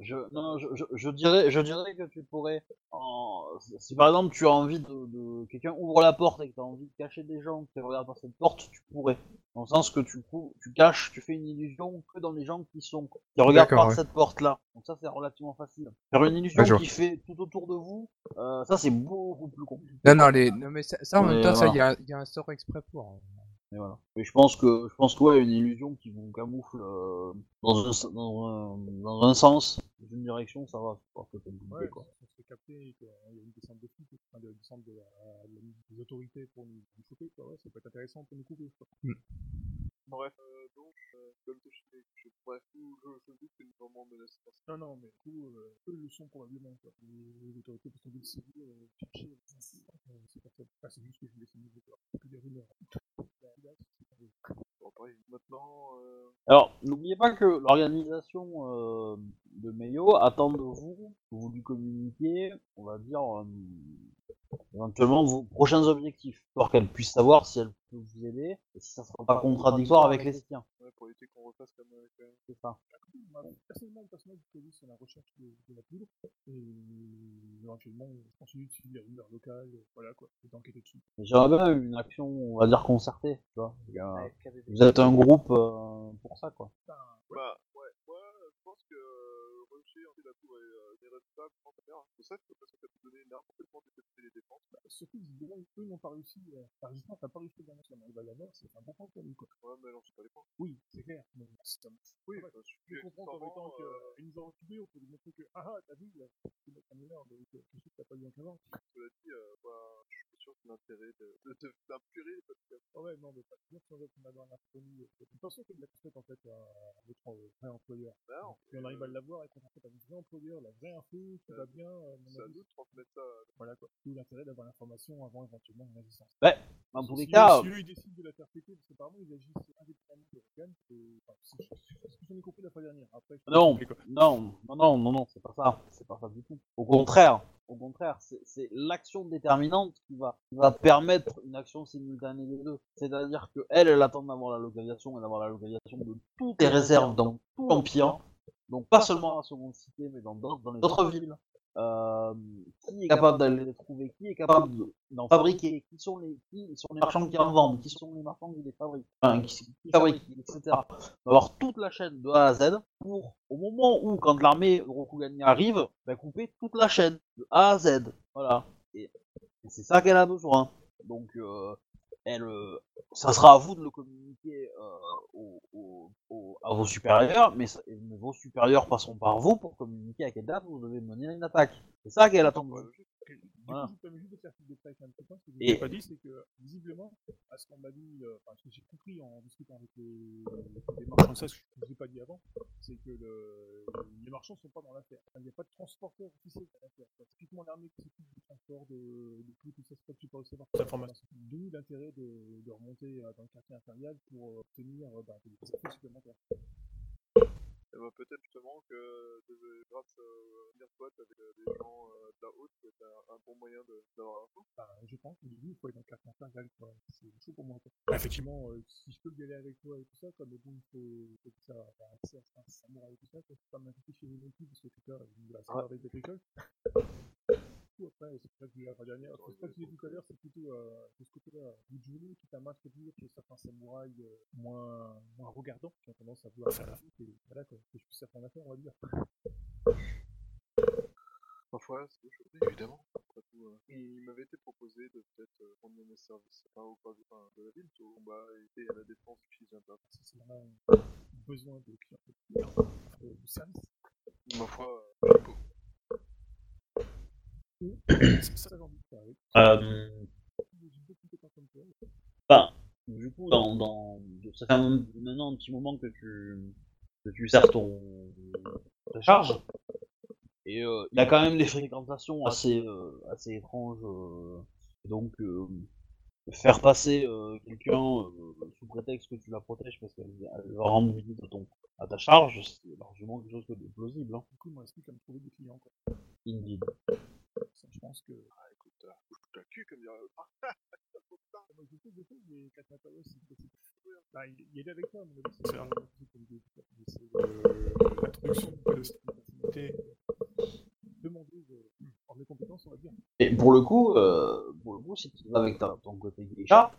je- non, je, je, je dirais, je dirais que tu pourrais, en, si par exemple tu as envie de, de quelqu'un ouvre la porte et que tu as envie de cacher des gens qui regardent par cette porte, tu pourrais. Dans le sens que tu, tu caches, tu fais une illusion que dans les gens qui sont, qui regardent par ouais. cette porte-là. Donc ça c'est relativement facile. Faire une illusion qui fait tout autour de vous, euh, ça c'est beaucoup plus compliqué. Non, non, les, non mais ça, ça, en même temps, ça, il y a, il y a un sort exprès pour. hein. Et voilà. Et je pense que, je pense que ouais, une illusion qui vous camoufle euh, dans, un, s- dans, un, dans un sens, dans une direction, ça va. Très compliqué, Ouais, quoi. on se fait capter et qu'il y a une descente de flics, enfin, de descente de, la- de des autorités pour nous, nous choper, quoi, ouais, ça peut être intéressant pour nous couper. Quoi. Bref, euh, donc, euh, comme je, je, je, bref, je, je doute que nous vraiment menacés par ça. Non, non, mais du coup, euh, eux le sont probablement. Quoi. Les, les autorités qui sont venues civil, euh, chercher les incidents, euh, c'est pas ça. Enfin, c'est juste que je voulais essayer de voir. Que des rumeurs. Bon, maintenant, euh, Alors, n'oubliez pas que l'organisation euh, de Meio attend de vous que vous lui communiquiez, on va dire, euh, éventuellement vos prochains objectifs, pour qu'elle puisse savoir si elle peut vous aider et si ça sera pas contradictoire avec les siens. ouais, pour éviter qu'on refasse comme avec euh, C'est ça. Personnellement, le personnage du police, c'est la recherche de, de la poudre. Et éventuellement, je continue de suivre les rumeurs locales, euh, voilà quoi, et d'enquêter dessus. J'aimerais bien une action, on va dire, concertée, tu vois. Ouais, KBB. Vous êtes un groupe euh, pour ça, quoi. Bah, ouais, euh, je pense que euh, la tour est, euh, est responsable, je pense, à faire. C'est ça, parce que ça peut donner une arme complètement détecter les défenses. bah, surtout, eux n'ont pas réussi, euh, la résistance n'a pas réussi à gagner sur la la mer, c'est un bon point pour nous, quoi. Ouais, mais non, c'est pas les points. Oui, c'est clair, mais c'est un Oui, enfin, je Je comprends qu'en étant euh, qu'ils nous ont occupés, on peut lui montrer que, ah ah, t'as vu, là, tu mettre un honneur, donc euh, quelque chose que t'as pas eu en avant. cela dit, euh, bah, je sûr de l'intérêt de, de, de, d'impurer parce que Ah ouais, non, mais pas dire si on veut qu'on a dans. De toute façon, c'est de la en fait, à notre euh, vrai employeur. on Puis on arrive à l'avoir et qu'on en fait un vrai employeur, la vraie info, qui va bien, euh, c'est à nous de transmettre ça. euh, Voilà quoi. D'où l'intérêt d'avoir l'information avant éventuellement une résistance. Dans tous les cas, décident de la faire péter, parce qu'apparemment ils agissent indépendamment de l'organe, enfin, c'est ce que j'en ai compris la fois dernière. Après, Non, non, non, non, non, non, c'est pas ça, c'est pas ça du tout. Au contraire, au contraire, c'est- l'action déterminante qui va, qui va permettre une action simultanée des deux. C'est-à-dire que elle, elle attend d'avoir la localisation et d'avoir la localisation de toutes les réserves dans tout l'empire, donc pas seulement la seconde cité, mais dans d'autres, villes. Euh, qui est capable d'aller les trouver, qui est capable de- d'en fabriquer, qui sont les, qui sont les marchands qui en vendent, qui sont les marchands qui les fabriquent, enfin, qui, qui fabriquent, etc. On va avoir toute la chaîne de A à Z pour, au moment où, quand l'armée Rokugani arrive, bah, couper toute la chaîne de A à Z. Voilà. Et, et c'est ça qu'elle a besoin. Donc, euh, elle, euh, ça sera à vous de le communiquer euh, au- au- au- à vos supérieurs, mais, mais vos supérieurs passeront par vous pour communiquer à quelle date vous devez mener une attaque. C'est ça qu'elle attend de vous. Du Voilà. coup, je permets juste de faire ce détail que je n'ai pas dit, c'est que visiblement, à ce qu'on m'a dit, euh, enfin, ce que j'ai compris en discutant avec les, les marchands, ça, ce que je ne vous ai pas dit avant, c'est que le, les marchands ne sont pas dans l'affaire. Il n'y a pas de transporteur officiel dans l'affaire. C'est typiquement l'armée qui s'occupe du transport de, de tout, tout ça, c'est pas que tu peux recevoir cette information. D'où l'intérêt de, de remonter euh, dans le quartier impérial pour euh, obtenir bah, des infos supplémentaires. Et bah, peut-être justement que euh, grâce euh, à Mirspot avec euh, des gens de la haute, c'est un, un bon moyen de- d'avoir l'info. Enfin, je pense début, il faut être dans le quartier impérial, quoi. C'est chaud pour moi, quoi. Effectivement, euh, si je peux y aller avec toi et tout ça, comme bon, il faut, faut que ça avoir accès à un samouraï et tout ça, quoi. Faut pas m'inviter chez vous non plus, parce que putain, il va savoir avec des écoles. Du coup, après, c'est ça que je la fois dernière. C'est pas que je l'ai dit tout à l'heure, c'est plutôt euh, de ce côté-là, Bujuru qui t'a m'introduire que certains samouraïs euh, moins, moins regardants qui ont tendance à vouloir faire et voilà, quoi. Que je puisse faire ton affaire, on va dire. Parfois, c'est des évidemment. Après tout, euh, il m'avait été proposé de peut-être euh, prendre mes services enfin, au cas enfin, de la ville, au combat et à la défense peu. Si c'est vraiment besoin de clients, de, de service. Ma foi, euh, chapeau. C'est ça, j'ai envie de faire, oui. Euh, comme du coup, dans, dans, ça fait un- maintenant un petit moment que tu, que tu sers ton, ta charge. Et euh, il a quand même des fréquentations assez, euh, assez étranges. donc, faire passer quelqu'un sous prétexte que tu la protèges parce qu'elle elle va rendre visite à, ton, à ta charge, c'est largement quelque chose de plausible. Hein. Du coup, il me reste plus qu'à me trouver des clients. Quoi? Indeed. Ça, je pense que. Ah, écoute, euh, bouge ta cul comme dirait l'autre. Moi, je fais des choses, mais Kat Matao, c'est. Bah, il, il est avec mon avis, c'est un peu comme des. C'est euh, l'introduction de la personnalité demandeuse euh, en mes compétences, on va dire. Et pour le coup, euh, pour le coup, si tu vas avec ta- ton côté geisha,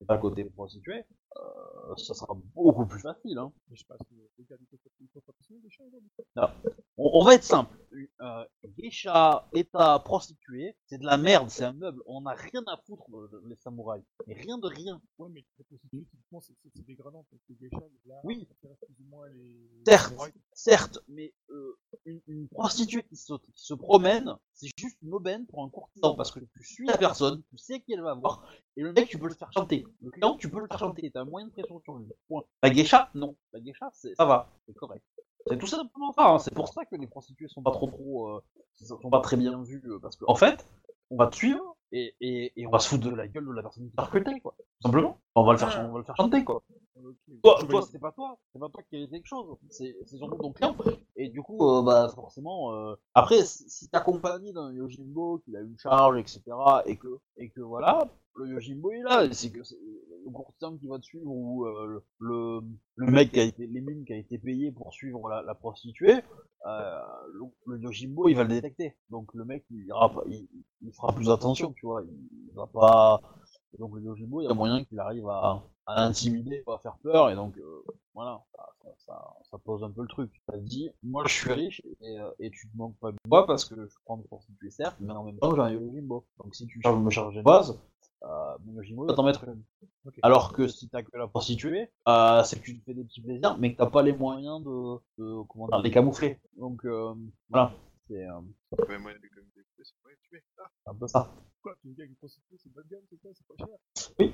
et pas le côté prostituée, euh, ça sera beaucoup plus facile. Hein. Je passe le aujourd'hui. On, on va être simple. Euh, geisha, état, prostituée, c'est de la merde, c'est un meuble. On n'a rien à foutre, euh, les samouraïs. Mais rien de rien. Ouais, mais les prostituées, typiquement, c'est dégradant. Parce que les geishas, là, Oui. plus ou moins les. Certes, certes, mais euh, une, une prostituée qui se, qui se promène, c'est juste une aubaine pour un courtisan parce que tu suis la personne, tu sais qui elle va voir, et le mec tu peux le faire chanter. Le client tu peux le faire chanter, t'as un moyen de pression sur lui. Point. La geisha, non. La geisha, c'est ça va, c'est correct. C'est tout simplement ça. hein. C'est pour ça que les prostituées sont pas trop trop, euh, sont pas très bien vues euh, parce que en fait, on va te suivre et, et, et on va se foutre de la gueule de la personne qui t'a recruté quoi. Tout simplement. On va le faire, on va le faire chanter quoi. Toi, toi c'est pas toi, c'est pas toi qui hérite quelque chose, c'est c'est surtout ton client. Et du coup, euh, bah forcément, euh, après, si, t'accompagnes d'un Yojimbo qui a une charge, etc., et que, et que voilà, le Yojimbo est là, c'est que c'est le courtisan qui va te suivre ou euh, le, le mec qui a été, les mines qui a été payé pour suivre la, la prostituée, euh, le, le Yojimbo il va le détecter. Donc le mec il, ira il, il fera plus attention, tu vois, il, il va pas. et donc le Yojimbo, il y a moyen qu'il arrive à, à intimider, pas à faire peur, et donc euh, voilà, ça, ça, ça, ça pose un peu le truc. Ça dit, moi je suis riche et, euh, et tu te manques pas de bois parce que je prends des prostituées certes, mais en même temps j'ai un Yojimbo. Donc si tu charges me charger une base, euh, mon Yojimbo va t'en mettre une. Ok. Alors que si t'as que la prostituée, euh, c'est que tu te fais des petits plaisirs, mais que t'as pas les moyens de, de comment dire, les camoufler. Donc euh, voilà, c'est euh, Tuer. Ah, un peu ça. Quoi, tu me dis avec les prostituées, c'est bas de gamme, c'est ça, c'est pas cher?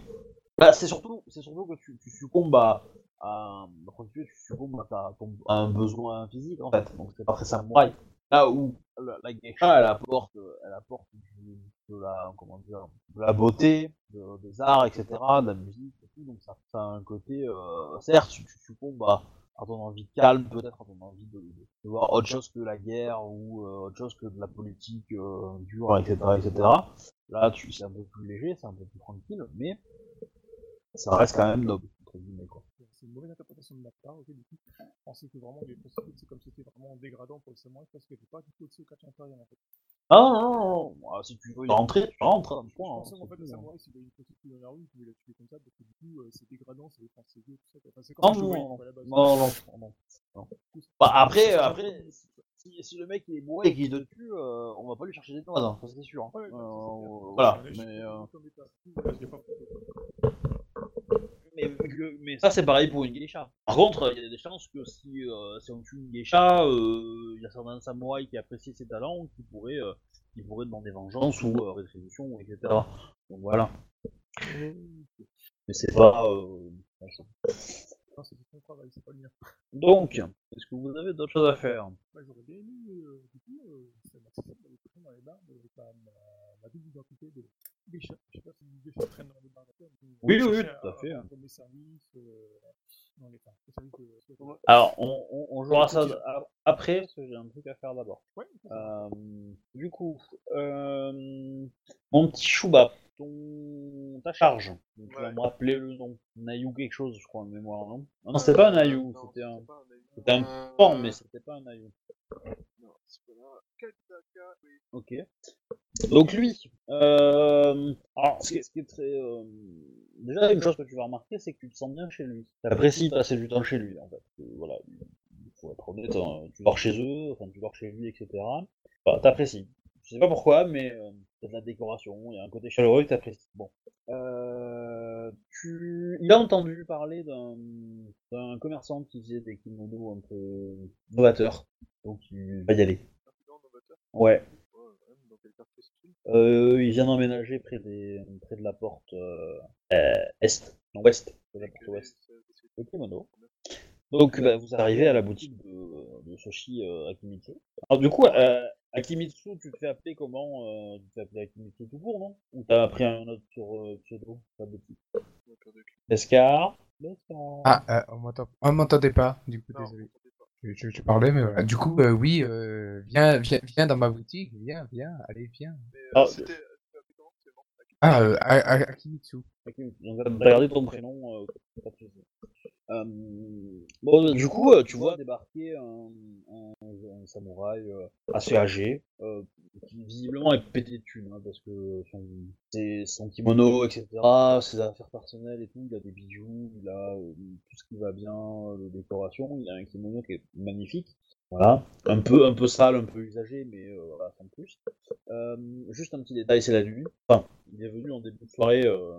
Bah, c'est surtout, c'est surtout que tu, tu succombes à, à la prostituée, tu succombes à, ta- ton- à un besoin physique en fait. Donc c'est pas très samouraï. Là où la, la geisha, elle apporte, elle apporte du- de la, comment dire, de la beauté, de- des arts, etc., de la musique et tout. Donc ça, ça a un côté, euh, certes, tu, tu succombes à, à ton envie de calme, peut-être à ton envie de, de- de voir autre chose que la guerre ou euh, autre chose que de la politique euh, dure, etc., etc. Là, tu, c'est un peu plus léger, c'est un peu plus tranquille, mais ça reste quand même noble, entre guillemets, quoi. C'est une mauvaise interprétation de ma part, ok, du coup. Je pensais que vraiment les prostituées, c'est comme c'était vraiment dégradant pour le samouraï, parce que t'es pas du tout au-dessus au catch impérial, en fait. Ah non, non, non. Ah, si tu veux y rentrer, tu rentres, hein, Je point, hein, c'est fait, le hein. samouraï, s'il voyait une prostituée dans la rue, il pouvait la tuer comme ça, parce que du coup, euh, c'est dégradant, ses yeux, tout ça. Enfin, c'est comme non, non. Non, non, non. Bah, après, après, si, si le mec est bourré et qu'il te tue, euh, on va pas lui chercher des hein, ça c'est sûr. hein. Ouais, Euh, c'est voilà, mais, euh, mais, mais ça c'est pareil pour une geisha. Par contre, il y a des chances que si, euh, si on tue une geisha, euh, il y a certains samouraïs qui apprécient ses talents qui pourraient, euh, qui pourraient demander vengeance ou euh, rétribution, etc. Donc voilà. Mais c'est pas. Euh. Non, c'est son travail, c'est pas le mien. Donc, est-ce que vous avez d'autres choses à faire? Bah, j'aurais bien aimé, euh, du coup, euh, ça m'a ça m'avait pris dans les bars, mais avec ma, ma, ma double identité de Gécha. Je sais pas si les Gécha traînent dans les bars d'accord. mais Oui, oui, tout à fait. rendre mes services, euh, dans les, enfin, les services de, de- Alors, on, on, on jouera ça après, parce que j'ai un truc à faire d'abord. Ouais. Euh, du coup, euh, mon petit Chouba, ton, ta charge, donc, tu vas me rappeler le nom. Nayu quelque chose, je crois, en mémoire, non? Non, c'était pas un Nayu, c'était un, c'était un mais c'était pas un Nayu. Non, c'est pas là. Ok. Donc lui, euh, alors ce qui est, très, déjà une chose que tu vas remarquer, c'est que tu te sens bien chez lui. T'apprécies passer du temps chez lui, en fait. Euh, Voilà, il faut être honnête. hein. Tu dors chez eux, enfin tu dors chez lui, etc. Bah, t'apprécies. Je sais pas pourquoi, mais euh, de la décoration, il y a un côté chaleureux que t'apprécies. Bon. Euh, tu... Il a entendu parler d'un commerçant qui faisait des kimonos un peu novateurs, donc il va y aller. Novateur. Ouais. Ouais, ouais, dans quel quartier se trouve Euh, il vient d'emménager près des près de la porte euh, euh, est, non ouest, de la porte ouest. Le kimono. Donc bah, vous arrivez à la boutique de, de Soshi euh, Akimitsu. Alors du coup, euh, Akimitsu, tu te fais appeler comment euh, Tu te fais appeler Akimitsu tout court, non? Ou t'as pris un autre sur euh, pseudo Pas de petit. On a perdu le clip. Escar Escar. Ah, euh, on m'entend. On m'entendait pas, du coup, Non, désolé. On. Je, je- je parlais, mais voilà. Du coup, euh, oui, euh, viens, viens, viens dans ma boutique, viens, viens, allez, viens. Mais euh, Ah, c'était. Aki- Ah, euh, Akimitsu. Akimitsu. Donc, t'as regardé ton prénom. Euh. Euh, bon, du coup, euh, tu vois débarquer un, un, un samouraï euh, assez âgé, euh, qui visiblement est pété de thunes, hein, parce que son, ses- son kimono, etc., ses affaires personnelles et tout, il a des bijoux, il a euh, tout ce qui va bien, euh, de décoration, il a un kimono qui est magnifique. Voilà, un peu, un peu sale, un peu usagé, mais euh, voilà, sans plus. Euh, juste un petit détail, c'est la nuit. Enfin, il est venu en début de soirée euh,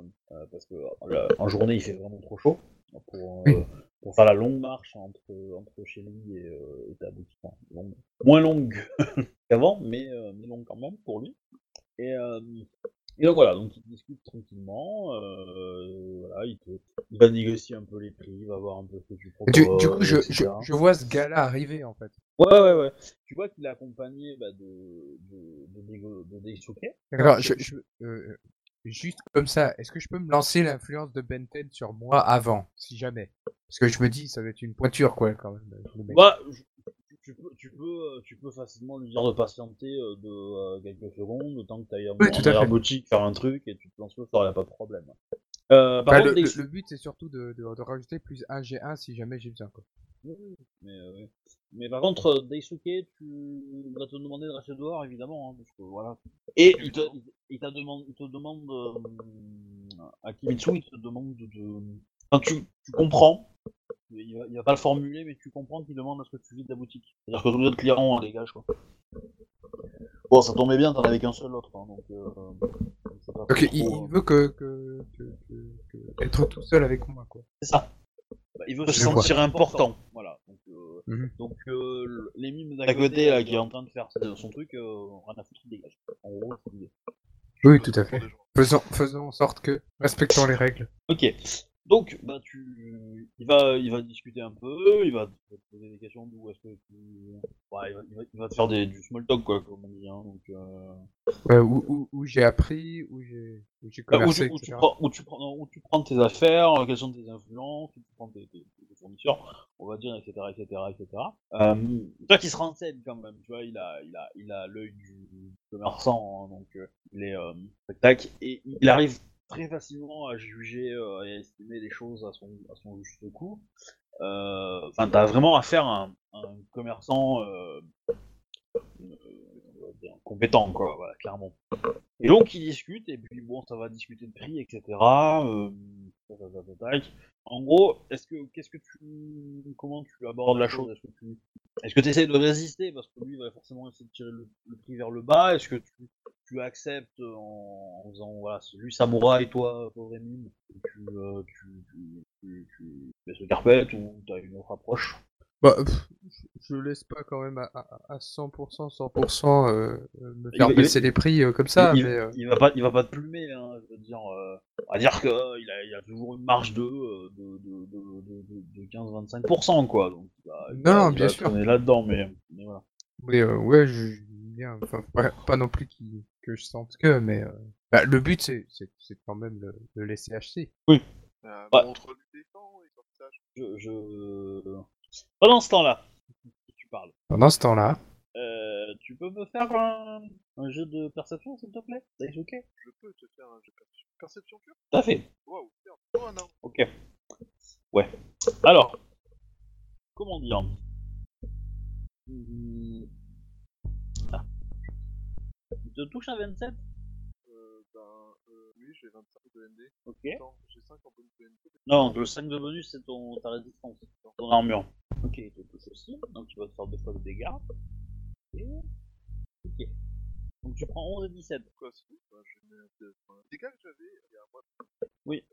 parce que en journée il fait vraiment trop chaud pour, euh, Oui. pour faire la longue marche entre, entre chez lui et, euh, et ta boutique. Enfin, longue. Moins longue qu'avant, mais, euh, mais longue quand même pour lui. Et, et donc voilà, donc il discute tranquillement. Euh, voilà, il, te, il va négocier un peu les prix, il va voir un peu ce que tu proposes. Du, du coup, je, je, je vois ce gars-là arriver, en fait. Ouais, ouais, ouais. Tu vois qu'il est accompagné bah, de, de, de, de. D'accord, je, je, euh, juste comme ça, est-ce que je peux me lancer l'influence de Benten sur moi avant, si jamais? Parce que je me dis, ça va être une pointure, quoi, quand même. Bah, je- tu, peux, tu, peux, euh, tu peux facilement lui dire de patienter euh, de euh, quelques secondes, le temps que tu ailles en Oui, tout à fait. boutique faire un truc et tu te lances le sort, a pas de problème. Euh, par Bah, contre, le, Daisu- le- le but, c'est surtout de, de, de rajouter plus 1 G1 si jamais j'ai besoin, quoi. Mais, euh. Mais par contre, euh, Daisuke, tu vas te demander de rester dehors, évidemment, hein, parce que voilà. Et il te, il, il t'a demande, il te demande, euh, à Kimitsu, il te demande de, de- enfin, tu, tu comprends. Il va, il va pas le formuler, mais tu comprends qu'il demande à ce que tu vides la boutique. C'est-à-dire que tous les autres clients, on dégage, quoi. Bon, ça tombait bien, t'en avais qu'un seul autre, hein, donc. Euh, pas trop, il, euh, veut que, que, que, que- que- être tout seul avec moi, quoi. C'est ça. Bah, il veut se Je sentir important. Voilà. Donc, euh, Mhm. donc euh, le- les mimes d'à côté là, qui est en train de faire son truc, euh, rien à foutre, il dégage. En gros, c'est l'idée. Oui, tout à fait. Faisons, faisons en sorte que, respectons les règles. Ok. Donc, bah, tu, il va, il va discuter un peu, il va te poser des questions d'où est-ce que tu, ouais, il va, il va, il va te faire des, du small talk quoi, comme on dit. Hein, donc, euh... Ouais, où où, où j'ai appris, où j'ai où j'ai Bah, où, commercé, tu, où, tu prends, où, tu prends, non, où tu prends tes affaires, euh, quelles sont tes influences, où tu prends tes, tes, tes fournisseurs, on va dire, etc., etc., etc. Euh, toi qui se renseigne quand même, tu vois, il a, il a, il a l'œil du commerçant, hein, donc euh, il est euh, tac, et il arrive très facilement à juger euh, et à estimer les choses à son, à son juste coup. Euh, Enfin, t'as vraiment affaire à un, un commerçant euh, euh, on va dire compétent, quoi, voilà, clairement. Et donc ils discutent, et puis bon, ça va discuter de prix, etc. Euh. En gros, est-ce que qu'est-ce que tu comment tu abordes la chose? Est-ce que tu est-ce que tu essaies de résister? Parce que lui va forcément essayer de tirer le, prix vers le bas Est-ce que tu, tu acceptes en, en faisant voilà, lui samouraï, toi pauvre mine, et tu, euh, tu, tu, tu, tu t'as une autre approche? Bah, pff, je, laisse pas quand même à, à, à 100%, 100% euh, euh, me faire il- baisser les prix euh, comme ça, il, mais euh, il va pas, il va pas te plumer, hein, je veux dire. Euh, on va dire que euh, il a, il a toujours une marge de, de, de, de, de, de, de 15-25%, quoi. Donc, il va, il Non, bien sûr. tourner là-dedans, mais, mais voilà. mais, euh, ouais, je bien, enfin, pas, pas non plus qu'il- que je sente que, mais euh, bah, le but c'est c'est c'est quand même le, le laisser acheter. Euh, Ouais. Montre lui des dents et comme ça. je- Je, je... Pendant ce temps-là, tu parles. Pendant ce temps-là, Euh, tu peux me faire un, un jeu de perception, s'il te plaît? Daisuke Je peux te faire un jeu de perception. Perception pure? Tout à fait. Waouh. Oh non? Ok. Ouais. Alors, comment dire? Hmm. Ah. Il te touche à 27 Euh, ben, euh, oui, j'ai 25 de ND. Ok. J'ai 5 en bonus de ND. Non, le 5 de bonus, c'est ton, ta résistance, ton armure. Ok, il te touche aussi, donc tu vas te faire deux fois de dégâts. Et... Ok. Donc tu prends 11 et 17. Quoi, c'est tout ben, je mets un enfin, Les dégâts que j'avais, il y a un mois. Oui.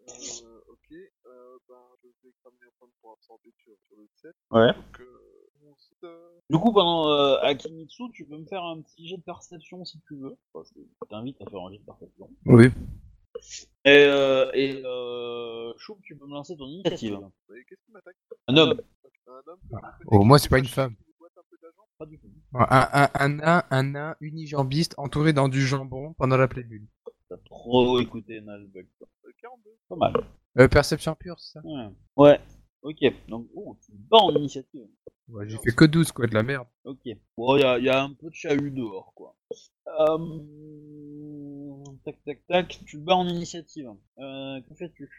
Euh, ok. Euh, ben, je vais cramer un point pour absorber sur, sur le 7. Ouais. Donc, euh, 11, euh, Du coup, pendant euh, Akimitsu, tu peux me faire un petit jet de perception si tu veux. Enfin, je t'invite à faire un jet de perception. oui. Et, euh, et euh, Choum, tu peux me lancer ton initiative. oui, qu'est-ce qui m'attaque? Un homme. Un homme Ah, au moins, c'est pas une femme. Qui boite un peu d'argent Pas du tout. Un, un, un nain, un nain unijambiste entouré dans du jambon pendant la pleine lune. T'as trop écouté 42. Pas mal. Euh, perception pure, c'est ça? Ouais. Ouais. Ok. Donc, oh, tu bats en initiative. Ouais, J'ai fait que 12, quoi, de la merde. Ok. Bon, il y a, y a un peu de chahut dehors, quoi. Euh... Tac, tac, tac. Tu te bats en initiative. Euh, que fais-tu?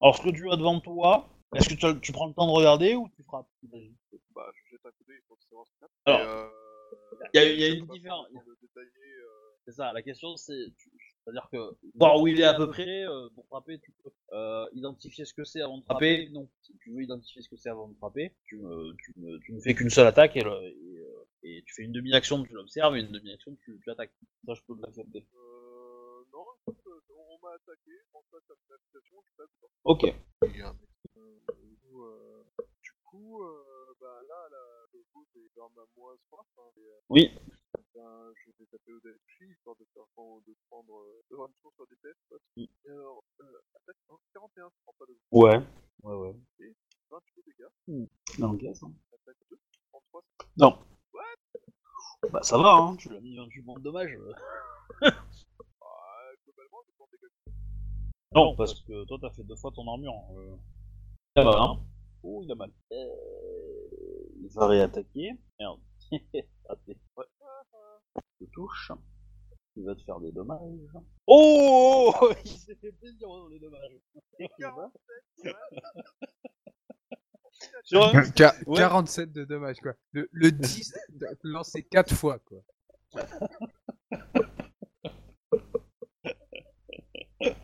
Alors, ce que tu as devant toi, est-ce que tu, tu prends le temps de regarder ou tu frappes? Bah, je jette un coup d'œil pour savoir ce qu'il y a. Alors, euh, y a- y a une différence. euh, C'est ça, la question c'est. C'est-à-dire que voir où il est à peu près, euh, pour frapper, tu peux euh, identifier ce que c'est avant de frapper. Non, si tu veux identifier ce que c'est avant de frapper, tu, me, tu, me, tu ne fais qu'une seule attaque et, le- et, et tu fais une demi-action, tu l'observes, et une demi-action, tu, tu attaques. Ça, je peux l'accepter. Euh, on, m'a attaqué, en face à mon habitation, je tape dedans. Ok. Du coup, euh, du coup euh, bah là, le boss est vers ma moins soif. Et, Oui. ben, je vais taper au DFI, histoire de faire de prendre euh, de une chance sur des tests. Et alors, euh, attaque hein, 41, je prends pas de Ouais. Ouais, ouais. 28 dégâts. Non, ok, ça. Attaque 2, 33. Non. Bah, ça va, hein, tu l'as mis 28 points de dommage. Non, parce que toi, t'as fait deux fois ton armure. Euh... Il a mal, hein. Oh, il a mal. Euh... Il va réattaquer. Merde. Je touche. Il va te faire des dommages. Oh Il s'est fait plaisir dans les dommages. 47, ouais. Sur un- Qua- Ouais. 47 de dommages, quoi. Le, le 10 lancé 4 fois, quoi.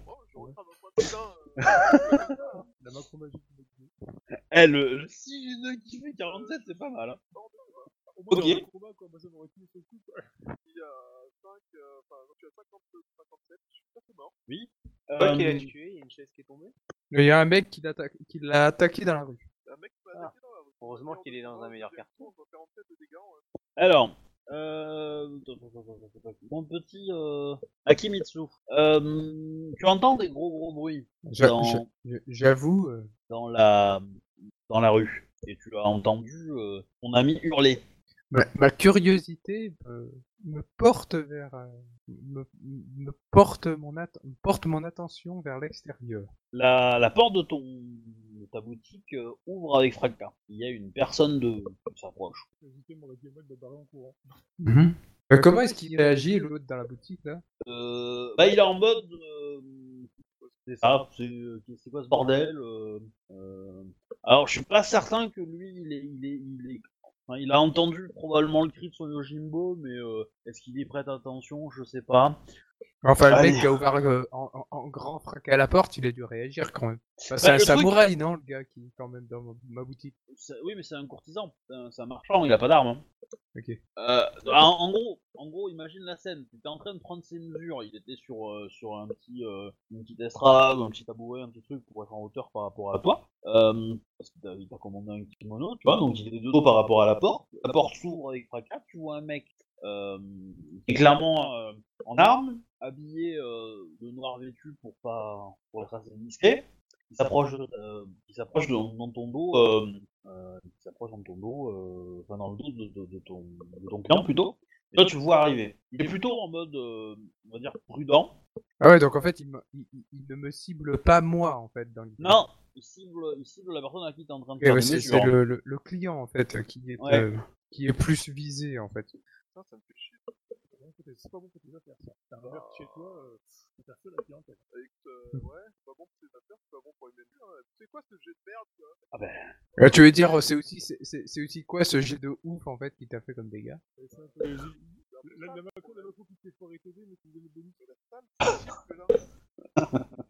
Oh, je reprends mon point de putain. Euh, La macro magique. Eh, le, le 6 G2 qui fait 47, c'est pas mal. Hein. Au moins, Ok. dans le combat, quoi, moi ça m'aurait tué le coup, quoi. il y a 5, euh, enfin, non, tu as 50, 57, je suis fait mort. Toi qui Euh, l'as tué, il y a une chaise qui est tombée. Il y a un mec qui l'a l'a attaqué dans la rue. Un mec qui Ah. attaqué dans la rue. Heureusement qu'il est dans un meilleur quartier. quartier. 47 de dégâts, ouais. Alors, euh... mon petit euh... Akimitsu, euh... tu entends des gros gros bruits dans, J'avoue, euh, dans la dans la rue et tu as entendu euh, ton ami hurler. ma, ma curiosité me, me porte vers, euh, me, me porte mon at- me porte mon attention vers l'extérieur. La, la porte de ton de ta boutique euh, ouvre avec fracas. Il y a une personne de qui s'approche. En courant. Euh, comment est-ce qu'il réagit l'autre dans la boutique là? Euh, bah il est en mode euh, c'est ça, c'est euh, c'est quoi ce bordel euh, euh, Alors je suis pas certain que lui il est il est il est enfin, il a entendu probablement le cri de son Yojimbo mais euh, est-ce qu'il y prête attention? Je sais pas. Enfin, le Allez. mec qui a ouvert euh, en, en- en grand fracas à la porte, il a dû réagir quand même. Enfin, c'est Bah, un le truc- samouraï, non, le gars qui est quand même dans ma, ma boutique. C'est- Oui mais c'est un courtisan, c'est un, c'est un marchand, il a pas d'armes. hein. Ok. Euh, en, en gros, en gros, imagine la scène. Tu étais en train de prendre ses mesures. Il était sur euh, sur un petit euh, une petite estrade, un petit tabouret, un petit truc pour être en hauteur par rapport à toi. Euh, parce qu'il t'a il t'a commandé un kimono, tu vois. Donc il était de dos par rapport à la porte. La porte s'ouvre avec fracas. Tu vois un mec euh, qui est clairement euh, en armes, habillé euh, de noir vêtu pour pas pour être assez discret. Qui s'approche de, euh, qui s'approche de- dans ton dos. Euh, euh, qui s'approche dans ton dos, euh, enfin dans le dos de, de- de ton, de ton client plutôt. Et toi, tu le vois arriver. Il est plutôt en mode, euh, on va dire, prudent. Ah ouais, donc en fait, il, me- il, il- il ne me cible pas moi en fait dans. Non, il cible, il cible la personne à qui tu es en train de faire ouais, c'est c'est le, le, le client en fait qui est Ouais. euh, qui est plus visé en fait. Ça me fait chier. C'est pas bon côté- C'est pas bon côté affaires, ça. T'as un verre chez toi, euh, t'as fait la clientèle. Avec, euh, ouais, c'est pas bon pour tes affaires, c'est pas bon pour les menus. Hein. Tu sais quoi, ce jet de merde, quoi Ah ben, Euh, tu veux dire, c'est aussi c'est- c'est c'est aussi quoi ce jet de ouf en fait qui t'a fait comme dégâts? La, la, la macro, la macro qui te fait foirer TD, mais qui me donne le bonus. La salle, c'est chier, que là.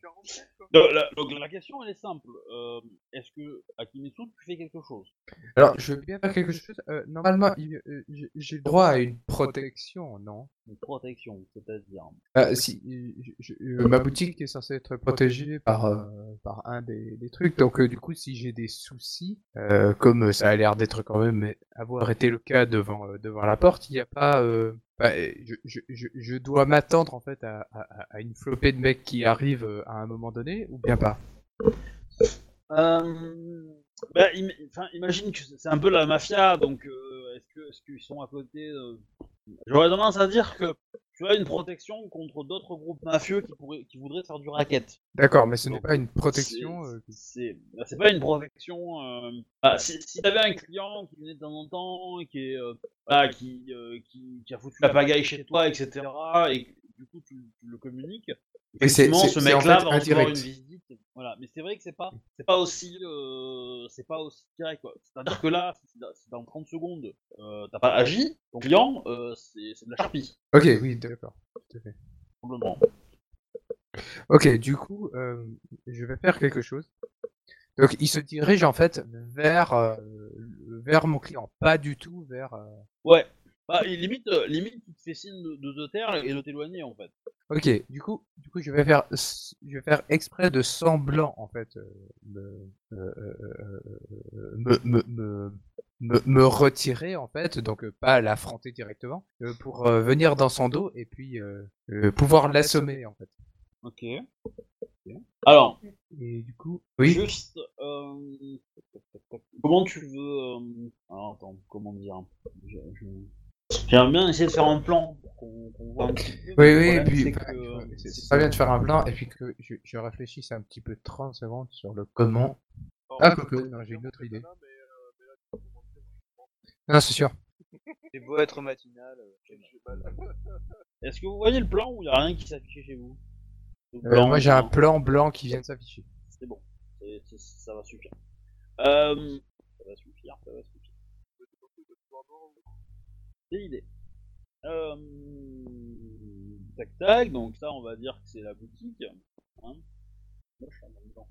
47, quoi. donc, la, donc, la question elle est simple. Euh, Est-ce que Akimitsu tu fais quelque chose? Alors, je veux bien faire quelque chose. euh, normalement, il- euh, j'ai j'ai le droit à une protection, non? Une protection, c'est-à-dire. Si, je- euh, ma boutique est censée être protégée par, euh, par un des, des trucs, donc euh, du coup, si j'ai des soucis, euh, comme ça a l'air d'être quand même avoir été le cas devant, euh, devant la porte, il n'y a pas... euh, bah, euh, je, je, je, je dois m'attendre en fait à, à, à une flopée de mecs qui arrivent euh, à un moment donné, ou bien pas? Euh, Bah, im- enfin, imagine que c'est un peu la mafia, donc euh, est-ce que est-ce qu'ils sont à côté euh, J'aurais tendance à dire que tu as une protection contre d'autres groupes mafieux qui pourraient, qui voudraient faire du racket. D'accord, mais ce n'est pas une protection. C'est- euh, C'est bah, pas une protection. Euh... bah, si si t'avais un client qui venait de temps en temps et qui est euh, qui, euh, qui qui a foutu la pagaille chez toi, etc. et que, du coup tu, tu le communiques. Et c'est- Effectivement, ce c'est en mec-là fait va recevoir une visite. Voilà, mais c'est vrai que c'est pas c'est pas aussi euh, c'est pas aussi direct quoi. C'est-à-dire que là, si dans- si dans 30 secondes euh, t'as pas agi, ton client euh, c'est de la charpie. Ok, oui, d'accord. Simplement. Ok, du coup, euh, je vais faire quelque chose. Donc, il se dirige en fait vers euh, vers mon client, pas du tout vers. Ouais. Bah, limite, limite, il te fait signe de, de te taire et de t'éloigner en fait. Ok, du coup, du coup, je vais faire, je vais faire exprès de semblant en fait, euh, me, euh, euh, me, me, me, me, me retirer en fait, donc pas l'affronter directement, pour venir dans son dos et puis pouvoir l'assommer en fait. Ok. Alors, Et du coup, oui. juste, euh, comment tu veux euh, Alors attends, comment dire. J'aimerais bien essayer de faire un plan pour qu'on qu'on voit un petit peu. Oui, oui, et puis c'est bah, que, ouais, c'est c'est c'est pas que- bien de faire un plan et puis que je, je réfléchisse un petit peu 30 secondes sur le comment. Alors, Ah, je non, j'ai une que autre idée. Euh, Non, c'est sûr. C'est beau être matinal. euh, que. Est-ce que vous voyez le plan ou il n'y a rien qui s'affiche chez vous? Euh, moi, j'ai un plan blanc qui vient de s'afficher. C'est bon, C'est- c'est- ça va suffire. Euh, ça va suffire, ça va suffire. C'est. Euh, tac tac, donc ça on va dire que c'est la boutique. Hein temps.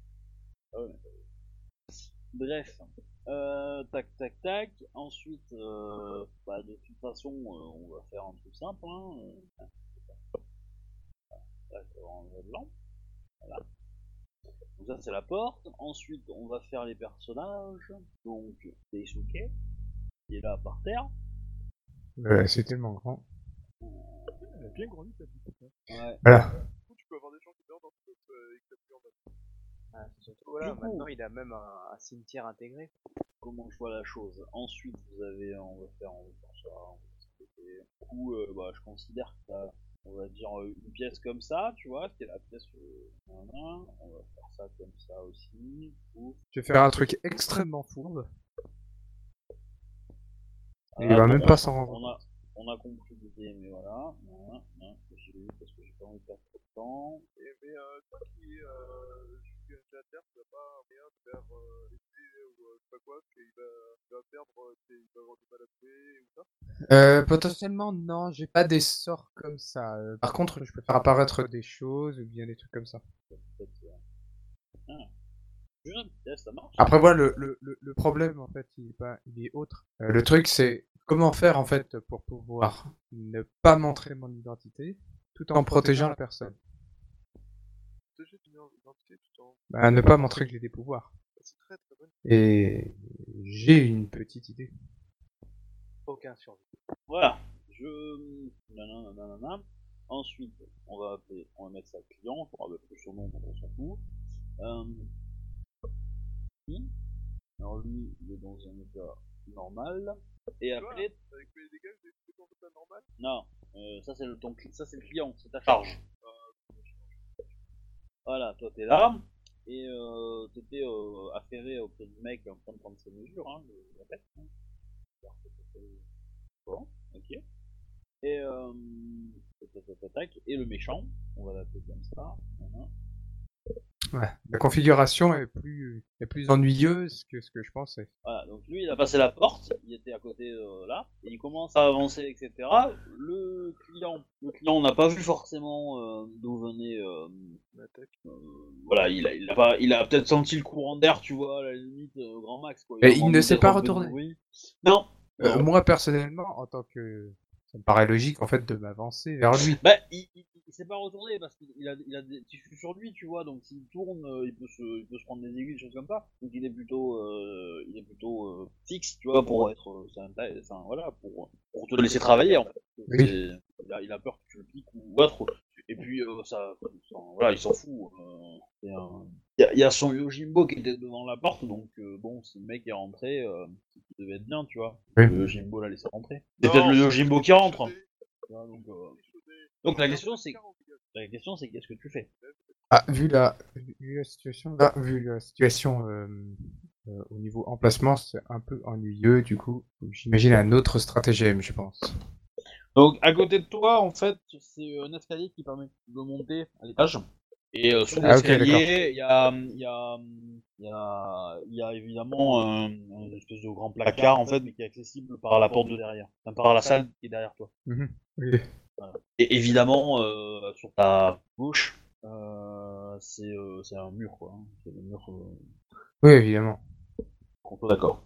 Ah Bref. Euh, tac tac tac. Ensuite, euh, bah, de toute façon, on va faire un truc simple. Hein. Là. Voilà. Donc ça c'est la porte. Ensuite, on va faire les personnages. Donc Daisuke, qui est là par terre. Euh, c'est tellement grand. Elle a bien grandi ta petite. Ouais. Voilà. Du coup, tu peux avoir des gens qui dorment dans ce euh, éclatement en bas. Surtout, voilà, Du coup- maintenant il a même un, un cimetière intégré. comment je vois la chose? Ensuite, vous avez, on va faire, on va faire ça, on va s'arrêter. Du coup, euh, bah, je considère que t'as, on va dire, euh, une pièce comme ça, tu vois, qui est la pièce, euh, on va faire ça comme ça aussi, du coup. Je vais faire un truc extrêmement fourbe? Il va même pas s'en rendre On a, on a compris l'idée, mais voilà, voilà, j'ai vu parce que j'ai pas envie de perdre trop de temps. Et, mais euh, toi qui euh, joues la terre, tu n'as pas rien faire euh, ou euh, je sais pas quoi, parce qu'il va, il va perdre, euh, il va avoir du mal à jouer ou ça? Euh, potentiellement, non, j'ai pas des sorts comme ça. Euh, par contre, je peux faire apparaître des choses ou bien des trucs comme ça. Ah. Après, voilà, le, le, le, le problème, en fait, il est, pas, il est autre. Euh, le truc, c'est comment faire, en fait, pour pouvoir ne pas montrer mon identité tout en protégeant la personne. Protéger ton identité tout en. Bah, ne pas montrer que j'ai des pouvoirs. C'est très très bonne. Et j'ai une petite idée. Aucun survie. Voilà, je. Nanana, nanana. Ensuite, on va appeler, on va mettre ça client, on va appeler son nom, on s'en fout. Euh... lui. Alors lui, il est dans un état normal. Et après, Avec mes dégâts, j'ai ton état normal. non, euh, ça c'est le ton, ça c'est le client, c'est ta charge. Voilà, toi t'es là et euh, t'étais euh, affairé auprès du mec en train de prendre ses mesures, hein, je le répète. hein. Bon, ok. Et euh, et le méchant, on va l'appeler comme ça. La configuration est plus, est plus ennuyeuse que ce que je pensais. Voilà, donc lui il a passé la porte, il était à côté euh, là, et il commence à avancer, etc. Le client, le client n'a pas vu forcément euh, d'où venait. euh, euh, voilà, il a, il a pas, il a peut-être senti le courant d'air, tu vois, à la limite euh, grand max quoi. Et a il ne s'est pas retourné. non. moi, personnellement, en tant que... Ça me paraît logique, en fait, de m'avancer vers lui. Bah, il, il, il s'est pas retourné parce qu'il a, il a des tissus sur lui, tu vois, donc s'il tourne, euh, il peut se, il peut se prendre des aiguilles, des choses comme ça. Donc il est plutôt, euh, il est plutôt euh, fixe, tu vois, pour être, euh, c'est un, voilà, pour, pour te laisser travailler en fait. Oui. Il, a, il a peur que tu le piques ou autre. Et puis, euh, ça, ça- voilà, il s'en fout. euh, Il y, a- il y a son Yojimbo qui était devant la porte, donc euh, bon, si le mec est rentré, euh, c'est qu'il devait être bien, tu vois. Oui. Le Yojimbo l'a laissé rentrer. C'est peut-être le Yojimbo qui rentre. donc, euh, donc la question, c'est c'est 40, les gars. la question, c'est qu'est-ce que tu fais? Ah, vu la, vu la situation, là, vu la situation euh, euh, au niveau emplacement, c'est un peu ennuyeux, du coup, j'imagine un autre stratagème, je pense. Donc, à côté de toi, en fait, c'est un escalier qui permet de monter à l'étage. Et euh, sous Ah, l'escalier, il y, a, il y, a, il y, a, il y a évidemment un, un espèce de grand placard, en fait, mais qui est accessible par la porte de derrière. Enfin, par la salle qui est derrière toi. Oui. Et évidemment, euh, sur ta gauche, euh, c'est euh, un mur, quoi. hein. C'est le mur euh, Oui, évidemment. d'accord.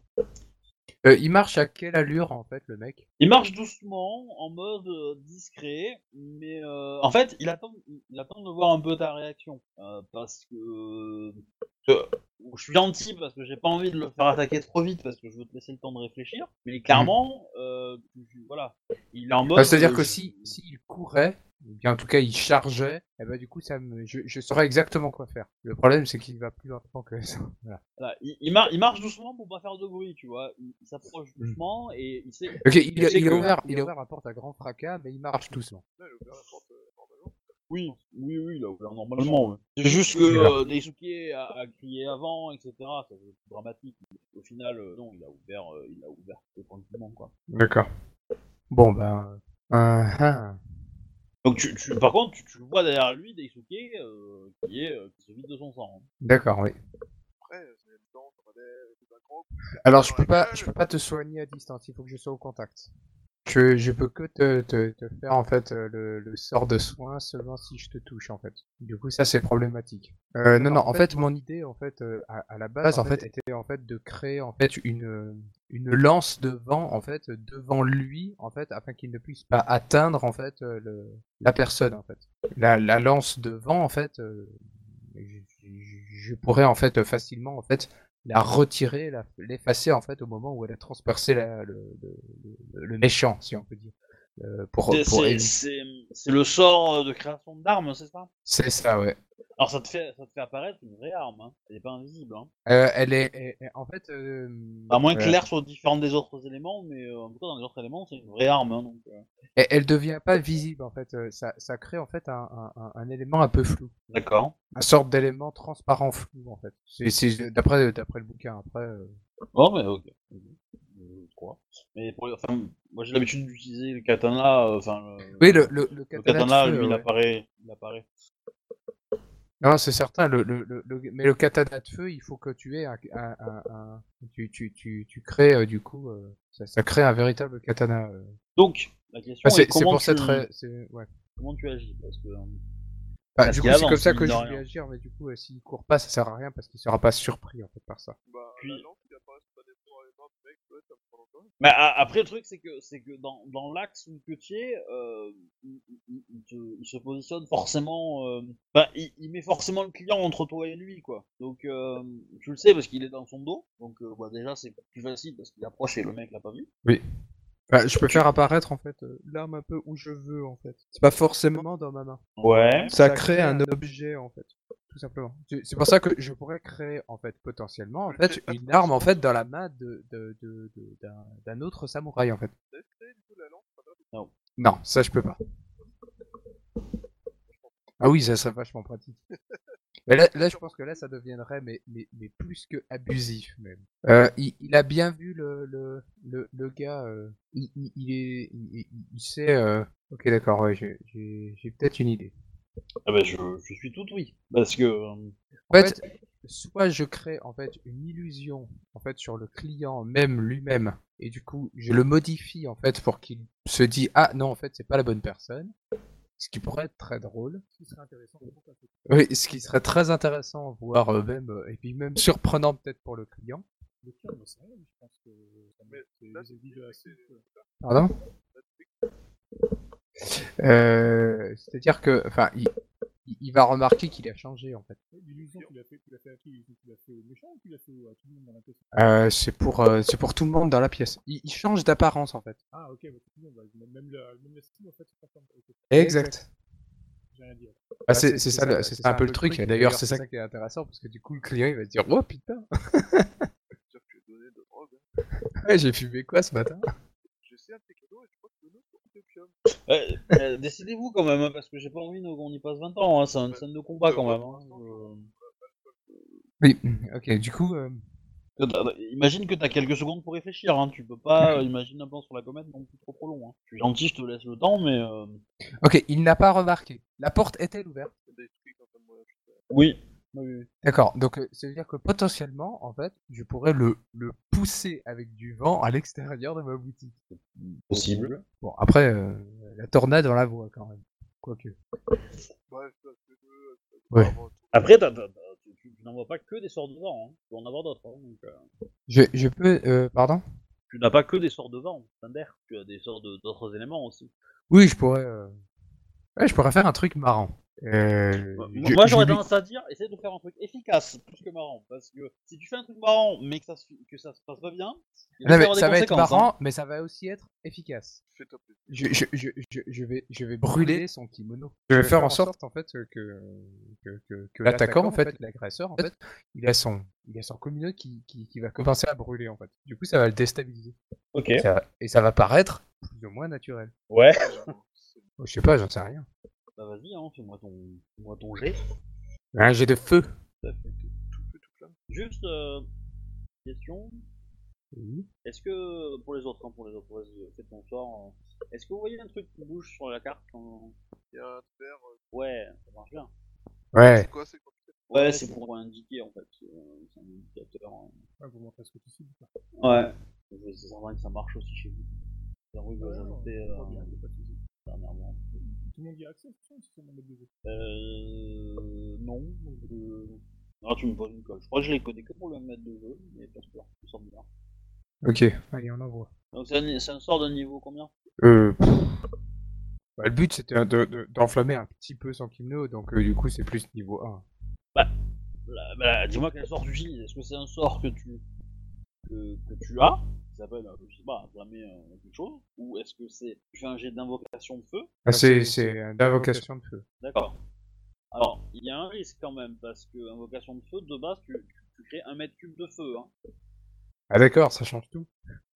Euh, il marche à quelle allure, en fait, le mec? Il marche doucement, en mode euh, discret, mais euh, en fait, il attend, il attend de voir un peu ta réaction, euh, parce que que- je suis gentil parce que j'ai pas envie de le faire attaquer trop vite parce que je veux te laisser le temps de réfléchir, mais clairement, euh, tu- voilà, il est en mode. Ah, C'est-à-dire euh, que je- si, s'il courait, ou bien en tout cas il chargeait, eh ben, du coup, ça me, je, je saurais exactement quoi faire. Le problème, c'est qu'il va plus lentement que ça. Voilà. voilà, il, il mar- il marche doucement pour pas faire de bruit, tu vois. Il, il s'approche Mm. doucement et il sait. Ok, il, Il a, sait il a que- ouvert, il a ouvert la porte à grand fracas, mais il marche doucement. Là, il a ouvert la porte, euh, normalement. Oui, oui, oui, il a ouvert normalement. ouais. C'est juste que euh, Daisuke a, a crié avant, etc. C'est dramatique. Au final, euh, non, il a ouvert, euh, il a ouvert tranquillement, quoi. D'accord. Bon, ben. euh, hein. Donc, tu, tu, par contre, tu, tu vois derrière lui Daisuke euh, qui est euh, qui se vide de son sang. hein. D'accord, oui. Après, euh, c'est le temps, va Alors, je peux pas, je peux pas te soigner à distance. Il faut que je sois au contact. Je, je peux que te, te, te faire en fait euh, le, le sort de soin seulement si je te touche en fait. Du coup, ça c'est problématique. Euh, non, non. En fait, mon idée en fait euh, à, à la base en fait était en fait de créer en fait une une lance de vent en fait devant lui en fait afin qu'il ne puisse pas atteindre en fait euh, le la personne en fait. La, la lance de vent en fait, euh, je, je- je pourrais en fait facilement en fait la retirer, l'effacer en fait au moment où elle a transpercé le- le méchant, si on peut dire. Euh, pour, C'est- pour le sort de création d'armes, c'est ça? C'est ça, ouais. Alors, ça te fait, ça te fait apparaître une vraie arme. Hein. Elle est pas invisible. Hein. Euh, elle est, elle- elle- en fait. euh, À moins que euh, l'air soit différent des autres éléments, mais euh, en tout cas, dans les autres éléments, c'est une vraie arme. Hein, donc, euh, elle, elle devient pas visible en fait. euh, Ça, ça crée en fait un, un, un- un élément un peu flou, D'accord. un sorte d'élément transparent flou en fait. C'est, d'après, d'après le bouquin. Après, euh, Oh, mais ok. Crois. Mais pour, enfin, moi j'ai l'habitude d'utiliser le katana. euh, Enfin, le, oui, le, le, le le katana, de katana, feu, lui, il apparaît. Il apparaît. Non, c'est certain. Le, le, mais le katana de feu, il faut que tu aies un, un, un, un- tu, tu, tu, tu crées euh, du coup, euh, ça, ça crée un véritable katana. euh. Donc, la question est, comment, pour tu, cette, ra- c'est, ouais. comment tu agis? Parce que. Bah, Parce du coup, c'est comme ça que je vais agir, mais du coup, euh, s'il court pas, ça sert à rien parce qu'il sera pas surpris en fait par ça. Bah, Puis- Mais après, le truc, c'est que, c'est que dans, dans l'axe où que tu es, euh, il, il- il te- il se positionne forcément. euh, Enfin, il, il met forcément le client entre toi et lui, quoi. Donc, euh, tu le sais parce qu'il est dans son dos. Donc, euh, bah, déjà, c'est plus facile parce qu'il approche et le mec l'a pas vu. Enfin, je peux faire apparaître en fait l'arme un peu où je veux en fait. C'est pas forcément dans ma main. Ouais. Ça crée un objet en fait, tout simplement. C'est pour ça que je pourrais créer en fait potentiellement en fait une arme en fait dans la main de de- de- de- d'un d'un autre samouraï en fait. Non, ça je peux pas. Ah oui, ça serait vachement pratique. Mais là, là, je pense que là, ça deviendrait mais, mais, mais plus que abusif même. Euh, il, il a bien vu le, le, le, le gars. euh, il, il, il est, il, il- il sait. euh, Ok, d'accord. Ouais, j'ai peut-être une idée. Ah bah, je, je suis tout oui. Parce que. euh, En fait, soit je crée en fait une illusion en fait sur le client même lui-même et du coup je le modifie en fait pour qu'il se dise ah non en fait c'est pas la bonne personne. Ce qui pourrait être très drôle. Ce qui serait intéressant pour toi, c'est Oui, ce qui serait très intéressant, voire euh, même, euh, et puis même surprenant peut-être pour le client. le c'est rien, je pense que c'est cible. Pardon? Euh, C'est-à-dire que, enfin, il, va remarquer qu'il a changé en fait. L'illusion qu'il a fait, qu'il a fait à qui? L'illusion qu'il a fait au méchant ou qu'il a fait à tout le monde dans la pièce? Euh, c'est pour, euh, c'est pour tout le monde dans la pièce. Il, il change d'apparence en fait. Ah, ok, bah, tout le monde, bah, même la, même la cible, en fait, c'est pas comme. ok. Exact. J'ai rien dit. Ah, c'est c'est ça, le- c'est ça un peu le truc. et D'ailleurs, c'est ça qui est intéressant parce que du coup, le client il va se dire Oh putain, hein. ouais, j'ai fumé quoi ce matin J'essaie un de tes cadeaux et je crois que le nôtre c'est opium. Ouais, euh, Décidez-vous quand même, hein, parce que j'ai pas envie qu'on y passe 20 ans, hein, c'est une scène de combat quand même. hein, euh. Oui, ok, du coup, euh, Que t'as- Imagine que t'as quelques secondes pour réfléchir, hein. tu peux pas euh, imaginer un plan sur la comète non plus trop trop long. Hein. Je suis gentil, je te laisse le temps, mais... Euh... ok, il n'a pas remarqué. La porte est-elle ouverte? Oui. oui, oui. D'accord, donc euh, ça veut dire que potentiellement, en fait, je pourrais le, le pousser avec du vent à l'extérieur de ma boutique. Possible. Bon, après, euh, la tornade, on la voit quand même. Quoique. Fait Ouais. Après, t'as- t'as- t'as- tu, tu- tu n'envoies pas que des sorts de vent, hein. tu peux en avoir d'autres. Hein, donc, euh, Je, je peux, euh, pardon? Tu n'as pas que des sorts de vent, Thunder, tu as des sorts de- d'autres éléments aussi. Oui, je pourrais. euh, Ouais, je pourrais faire un truc marrant. Euh, Moi, j'aurais tendance à dire, essaye de faire un truc efficace, plus que marrant. Parce que si tu fais un truc marrant, mais que ça se, que ça se passe pas bien, Non, mais ça va être hein. marrant, mais ça va aussi être efficace. Je, je, je, je, je vais, je vais brûler son kimono. Je vais faire en sorte, en fait, que, que, que, que l'attaquant, en fait, l'agresseur, en fait, il a son, il a son communauté qui, qui, qui va commencer à brûler, en fait. Du coup, ça va le déstabiliser. Ok. Ça et ça va paraître plus ou moins naturel. Ouais. Je sais pas, j'en sais rien. Bah vas-y, hein, fais-moi ton, fais-moi ton jet. Un jet de feu. Ça fait tout feu, tout flamme. Juste, euh, question. Oui. Est-ce que, pour les autres, hein, pour les autres, vas-y, euh, fais ton sort. euh, Est-ce que vous voyez un truc qui bouge sur la carte quand- Il y a un verre. euh, Ouais, ça marche bien. Ouais. C'est quoi C'est quoi? Ouais, c'est pour indiquer en fait. C'est euh, c'est un indicateur. hein. Ah, vous montrez ce que tu cibles. quoi. Ouais. C'est certain que ça marche aussi chez vous. C'est un que j'ai ajouté euh, dernièrement. Tout le monde y a accès, c'est. Euh. Non. euh, Non, tu me poses une colle. Je crois que je l'ai codé que pour le mettre de jeu, mais pas sûr. Ça me semble bien. Ok. Allez, on envoie. Donc c'est un, c'est un sort de niveau combien? Euh, pff. Bah, le but c'était de- de- d'enflammer un petit peu son kimono, donc euh, du coup c'est plus niveau 1. Bah, bah, Dis-moi quel sort tu utilises. Est-ce que c'est un sort que tu que, que tu as? Qui s'appelle, euh, je sais pas, enflammer euh, quelque chose Ou est-ce que c'est fais un jet d'invocation de feu? Ah, c'est c'est une invocation de feu. D'accord. Alors, il y a un risque quand même, parce que invocation de feu, de base, tu, tu, tu crées un mètre cube de feu. Hein. Ah d'accord, ça change tout.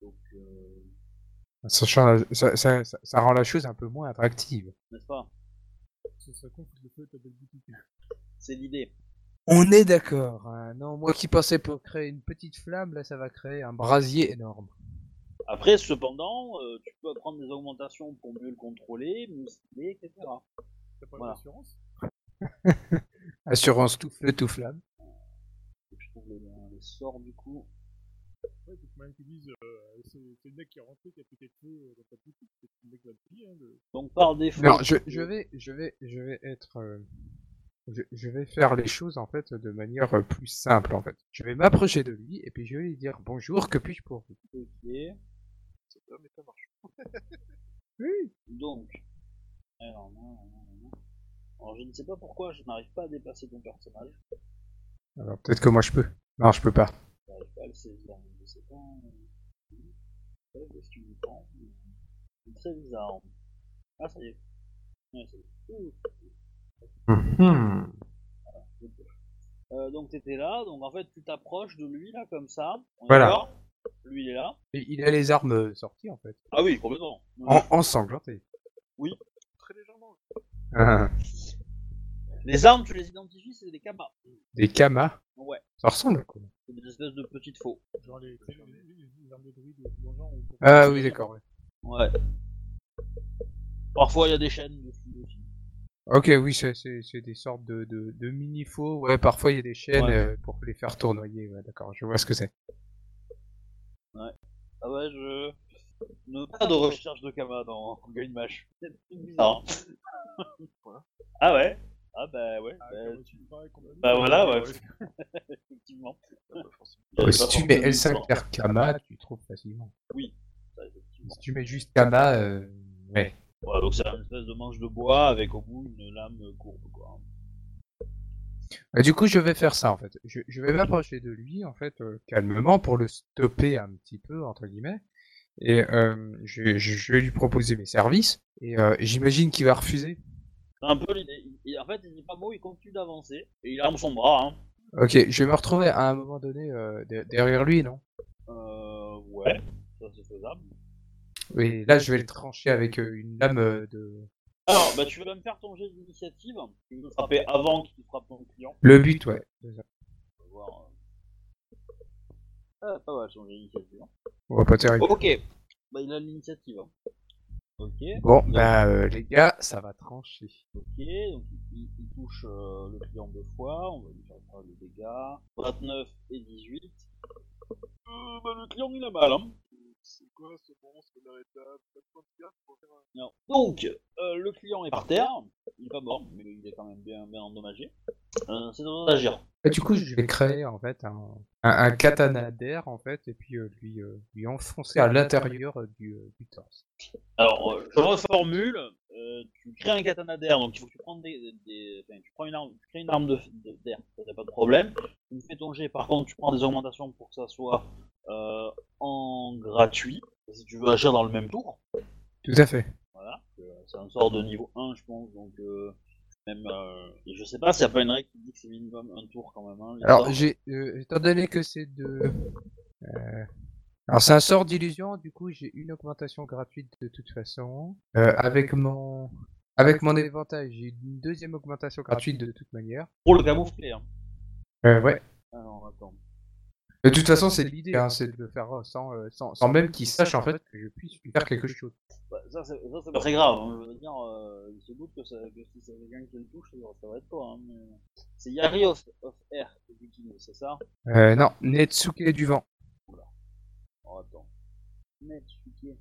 Donc, euh, Ça, change, ça, ça, ça, ça rend la chose un peu moins attractive. n'est-ce pas? Ça serait con que le feu ta belle boutique. C'est l'idée. On est d'accord. hein. Non, moi qui pensais pour créer une petite flamme, là ça va créer un brasier énorme. Après, cependant, euh, tu peux prendre des augmentations pour mieux le contrôler, muscler, etc. T'as pas Voilà. d'assurance Assurance tout feu, tout flamme. Je trouve les, les sorts du coup. Ouais, que même qu'ils disent, euh, c'est c'est le mec qui est rentré, qui a pété le feu euh, dans ta boutique, c'est le mec qui va le payer, hein, le... Donc, par défaut. Non, je, je vais, je vais, je vais être, euh, je, je vais faire les choses en fait de manière euh, plus simple en fait. Je vais m'approcher de lui et puis je vais lui dire bonjour, que puis-je pour vous? Ok. Ça peut, mais ça marche. Oui. Donc. Alors, non, non, non, non. Alors, je ne sais pas pourquoi je n'arrive pas à déplacer ton personnage. Alors peut-être que moi je peux. Non, je peux pas. Je n'arrive pas à le saisir. Je sais pas. Qu'est-ce que tu me prends C'est très bizarre. Ah, ça y est. Ouais, ça y est. Ouh. Ok. Euh, donc t'étais là, donc en fait tu t'approches de lui là comme ça. On est Voilà. d'accord? Lui il est là. Et il a les armes euh, sorties en fait, Ah oui, complètement. en, ensanglanté. Très légèrement. Ah, Les armes, tu les identifies, c'est des kamas. Des kamas? Ouais, Ça ressemble à quoi c'est des espèces de petites faux. genre les, les, les, les, les armes de druide dans le genre. ou- Ah oui, d'accord. ouais. Ouais. Parfois il y a des chaînes dessus aussi. Ok, oui, c'est c'est- c'est des sortes de, de, de mini-faux. Ouais, parfois il y a des chaînes Ouais. euh, pour les faire tournoyer. Ouais, d'accord, je vois ce que c'est. Ah ouais, je. Ne pas de recherche de Kama dans Game Mash. C'est bizarre. hein. Voilà. Ah ouais? Ah bah ouais. Ah, bah, tu bah voilà, ouais. Ah, effectivement. bah, forcément. J'avais Ouais, si tu mets forcément L5 R Kama, tu trouves facilement. ça, effectivement. Si tu mets juste Kama, euh, ouais. Voilà, donc c'est une espèce de manche de bois avec au bout une lame courbe quoi. Bah, du coup, je vais faire ça en fait. Je, je vais m'approcher de lui en fait euh, calmement pour le stopper un petit peu entre guillemets. Et euh, je, je, je vais lui proposer mes services. Et euh, j'imagine qu'il va refuser. C'est un peu l'idée. En fait, il dit pas mot, il continue d'avancer et il arme son bras. Hein. Ok, je vais me retrouver à un moment donné euh, de- derrière lui, non? Euh, ouais, ça c'est faisable. Oui, là je vais le trancher avec euh, une lame euh, de. Alors, bah, tu vas me faire ton jet d'initiative. Tu veux frapper avant qu'il frappe ton client. Le but, ouais. On va voir. euh. Ah, pas mal son jet d'initiative. hein. On va pas terrible. Ok, bah, il a l'initiative. hein. Ok, Bon, bah euh, les gars, ça va trancher. ok, donc il, il touche euh, le client deux fois. On va lui faire pas de dégâts. 29 et 18. Euh, bah, le client il a mal. Hein. C'est quoi ce monstre de de un... Non. Donc, euh, le client est par terre. Il est pas mort, mais il est quand même bien, bien endommagé. Euh, c'est à d'agir. Et du coup, je vais créer en fait un, un, un katana d'air en fait, et puis euh, lui, euh, lui enfoncer à l'intérieur du, euh, du torse. Alors, euh, je reformule. Euh, tu crées un katana d'air, donc il faut que tu prennes des, des- des- enfin, tu prends une arme, tu crées une arme de de- d'air, ça n'a pas de problème. Tu me fais ton jet, par contre, tu prends des augmentations pour que ça soit euh, en gratuit, si tu veux agir dans le même tour. Tout à fait. Voilà, euh, c'est un sort de niveau 1, je pense, donc euh, même, euh, et je sais pas s'il n'y a pas une règle qui dit que c'est minimum un tour quand même. Hein, Alors, j'ai, euh, étant donné que c'est de, euh, alors c'est un sort d'illusion, du coup, j'ai une augmentation gratuite de toute façon. Euh, avec mon, avec mon éventail, j'ai une deuxième augmentation gratuite de toute manière. Pour le camoufler. Hein. Euh, ouais. Alors, attends. De toute façon, c'est l'idée, hein, c'est de le faire euh, sans, euh, sans, sans même qu'il sache en fait que je puisse lui faire quelque chose. Bah, ça, c'est ça, c'est pas très grave. Hein. Je veux dire, euh, il se doute que, ça, que si c'est quelqu'un qui le touche, ça, ça va être toi. Hein, mais... C'est Yari of, of Air c'est ça? Euh, non, Netsuke du vent, Oh, attends. Netsuke.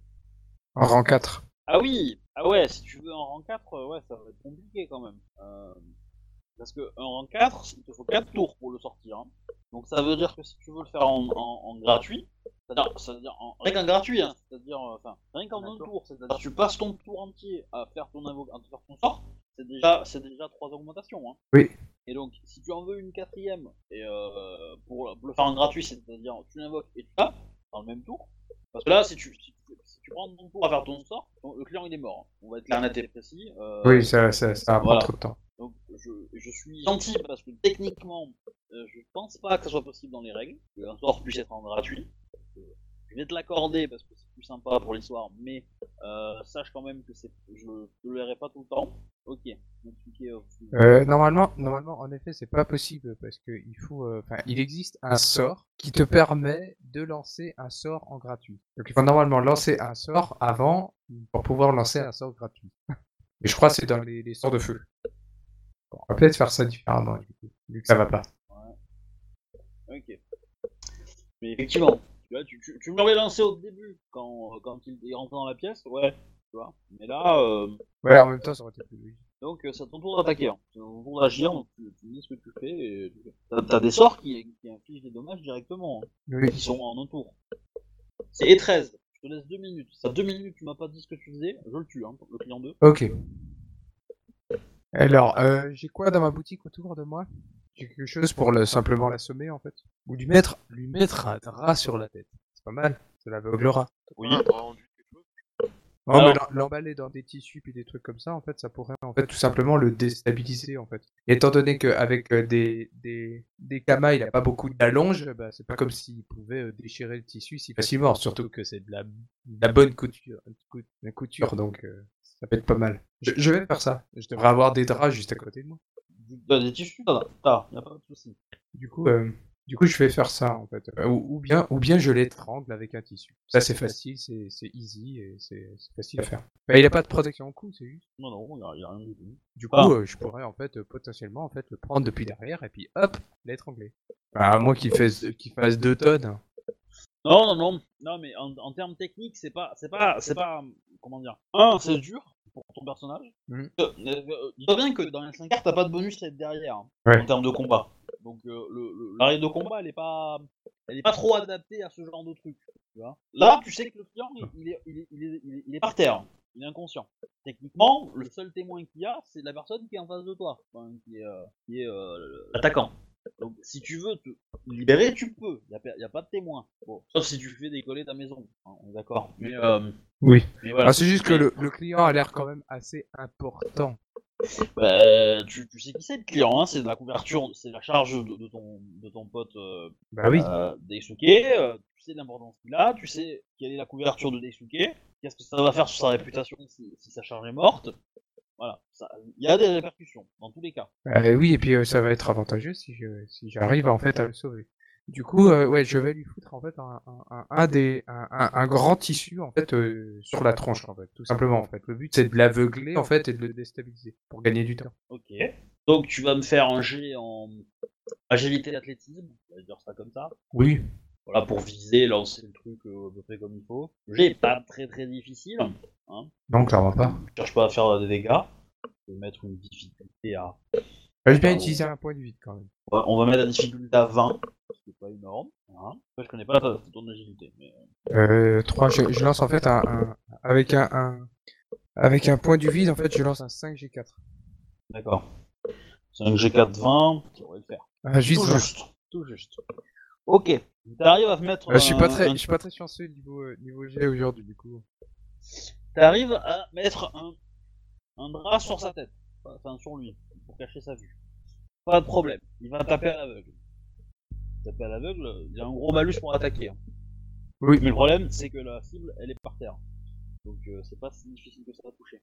en rang 4. Ah oui Ah ouais, si tu veux un rang 4, euh, ouais, ça va être compliqué quand même. Euh, parce que un rang 4, il te faut 4 tours pour le sortir. hein. Donc ça veut dire que si tu veux le faire en, en, en gratuit, c'est-à-dire, en, rien qu'en gratuit, hein, c'est-à-dire, euh, enfin, rien qu'en un tour, c'est-à-dire tu passes ton tour entier à faire ton, invo- à faire ton sort, c'est déjà, c'est déjà 3 augmentations. Hein. Oui. Et donc, si tu en veux une quatrième, et euh, pour, pour le faire en gratuit, c'est-à-dire tu l'invoques et tu tapes dans le même tour, parce que là, si tu, si, tu- si tu prends ton tour à faire ton sort, ton- le client il est mort. hein. On va être clair, net et précis. euh, Oui, ça, ça, ça va prendre voilà. trop de temps. Donc je, je suis gentil parce que techniquement, euh, je pense pas que ça soit possible dans les règles, que un sort puisse être en gratuit. Euh, je vais te l'accorder parce que c'est plus sympa pour l'histoire, mais euh, sache quand même que c'est, je ne le verrai pas tout le temps. Ok. Euh, Euh, normalement, normalement, en effet, c'est pas possible parce que il faut, euh, enfin, il existe un sort qui te permet de lancer un sort en gratuit. Donc, il faut normalement lancer un sort avant pour pouvoir lancer un sort gratuit. Et je crois que c'est dans les, les sorts de feu. On va peut-être faire ça différemment, du coup, vu que ça va pas. Ok. Mais effectivement, tu, vois, tu, tu, tu me l'aurais lancé au début quand, quand il est rentré dans la pièce, ouais. Tu vois. Mais là, euh, Ouais, en même temps, ça aurait été plus logique. Donc euh, c'est à ton tour d'attaquer, hein. c'est ton tour d'agir, donc tu, dis ce que tu fais et. T'as, t'as des sorts qui, qui infligent des dommages directement, hein, Oui. qui sont en un tour. C'est E13, je te laisse deux minutes. Ça deux minutes, tu m'as pas dit ce que tu faisais, je le tue, hein, le client 2. Ok. Alors, euh, j'ai quoi dans ma boutique autour de moi? J'ai quelque chose pour le, simplement l'assommer, en fait? Ou lui mettre, lui mettre un drap sur la tête. C'est pas mal. Ça l'aveuglera. Oui. Non, Alors- mais l'em- l'emballer dans des tissus puis des trucs comme ça, en fait, ça pourrait en fait tout simplement le déstabiliser en fait. Et étant donné qu'avec euh, des, des, des kamas, il a pas beaucoup d'allonge, bah, c'est pas comme s'il pouvait euh, déchirer le tissu si facilement, surtout que c'est de la, de la bonne couture, couture, donc euh, ça peut être pas mal. Je, je vais faire ça. Je devrais avoir des draps juste à côté de moi. T'as des tissus, t'en as, t'as, y a pas de souci. Du coup, euh, du coup, je vais faire ça en fait. Euh, Ou, ou bien, ou bien je l'étrangle avec un tissu. Ça, c'est facile, c'est c'est easy et c'est c'est facile à faire. Bah, il a pas de protection au cou, c'est juste. Non, non, y a, a rien du tout. Du Ah. coup, euh, je pourrais en fait euh, potentiellement en fait le prendre depuis derrière et puis hop, l'étrangler. Bah, à moins qu'il fasse qu'il fasse deux tonnes. Non, non, non, non, mais en, en termes techniques, c'est pas, c'est pas, c'est pas, comment dire. Un, c'est dur pour ton personnage. Mhm. Euh, euh, Dis-toi bien que dans les 5 cartes, t'as pas de bonus à être derrière hein, Ouais. en termes de combat. Donc euh, le, de combat, elle est pas, elle est pas trop adaptée à ce genre de truc. Tu vois. Là, tu sais que le client, il, est, il, est, il, est, il, est, il est par terre, il est inconscient. Techniquement, le seul témoin qu'il y a, c'est la personne qui est en face de toi, enfin, qui est, euh, qui est euh, l'attaquant. Donc, si tu veux te libérer, tu peux. Il n'y a, pas de témoin. Bon, sauf si tu fais décoller ta maison. hein, on est d'accord. Mais, euh, Oui. mais voilà. Ah, c'est juste que le, le client a l'air quand même assez important. Bah, tu, tu sais qui c'est le client, hein, c'est de la couverture, c'est la charge de, de ton, de ton pote euh, Bah oui. euh, Daisuke, euh, tu sais l'importance qu'il a, tu sais quelle est la couverture de Daisuke, qu'est-ce que ça va faire sur sa réputation si, si sa charge est morte. Voilà, il y a des répercussions, dans tous les cas. Euh, oui, et puis euh, ça va être avantageux si je si j'arrive en fait à le sauver. Du coup, euh, ouais, je vais lui foutre en fait un, un, un, un des un, un, un grand tissu en fait sur la tronche en fait, tout simplement en fait. Le but c'est de l'aveugler en fait et de le déstabiliser pour gagner du temps. Ok. Donc tu vas me faire un jet en agilité athlétisme, on va dire ça comme ça. Oui. Voilà, pour viser, lancer le truc euh, à peu près comme il faut. Est pas très très difficile, Non, clairement pas. je cherche pas à faire des dégâts. Je vais mettre une difficulté à... Je vais bien utiliser un point de vide quand même. On va- on va mettre la difficulté à 20, ce qui est pas énorme. Hein. Après, je connais pas ta, ton agilité, mais... Euh, 3, je, je lance en fait un, un avec un, un avec un point du vide en fait, je lance un 5G4. D'accord. C'est un G4 20, ça devrait le faire. Ah, juste. tout juste. Tout juste. Ok. T'arrives à mettre. Euh, je suis pas très un- je suis pas très chanceux niveau euh, niveau G aujourd'hui du coup. T'arrives à mettre un, un drap sur sa tête. Enfin, sur lui, pour cacher sa vue. Pas de problème. Il va taper à l'aveugle. Taper à l'aveugle, il a un gros malus pour attaquer. hein. Oui. Mais le problème, c'est que la cible, elle est par terre. Donc euh, c'est pas si difficile que ça à toucher.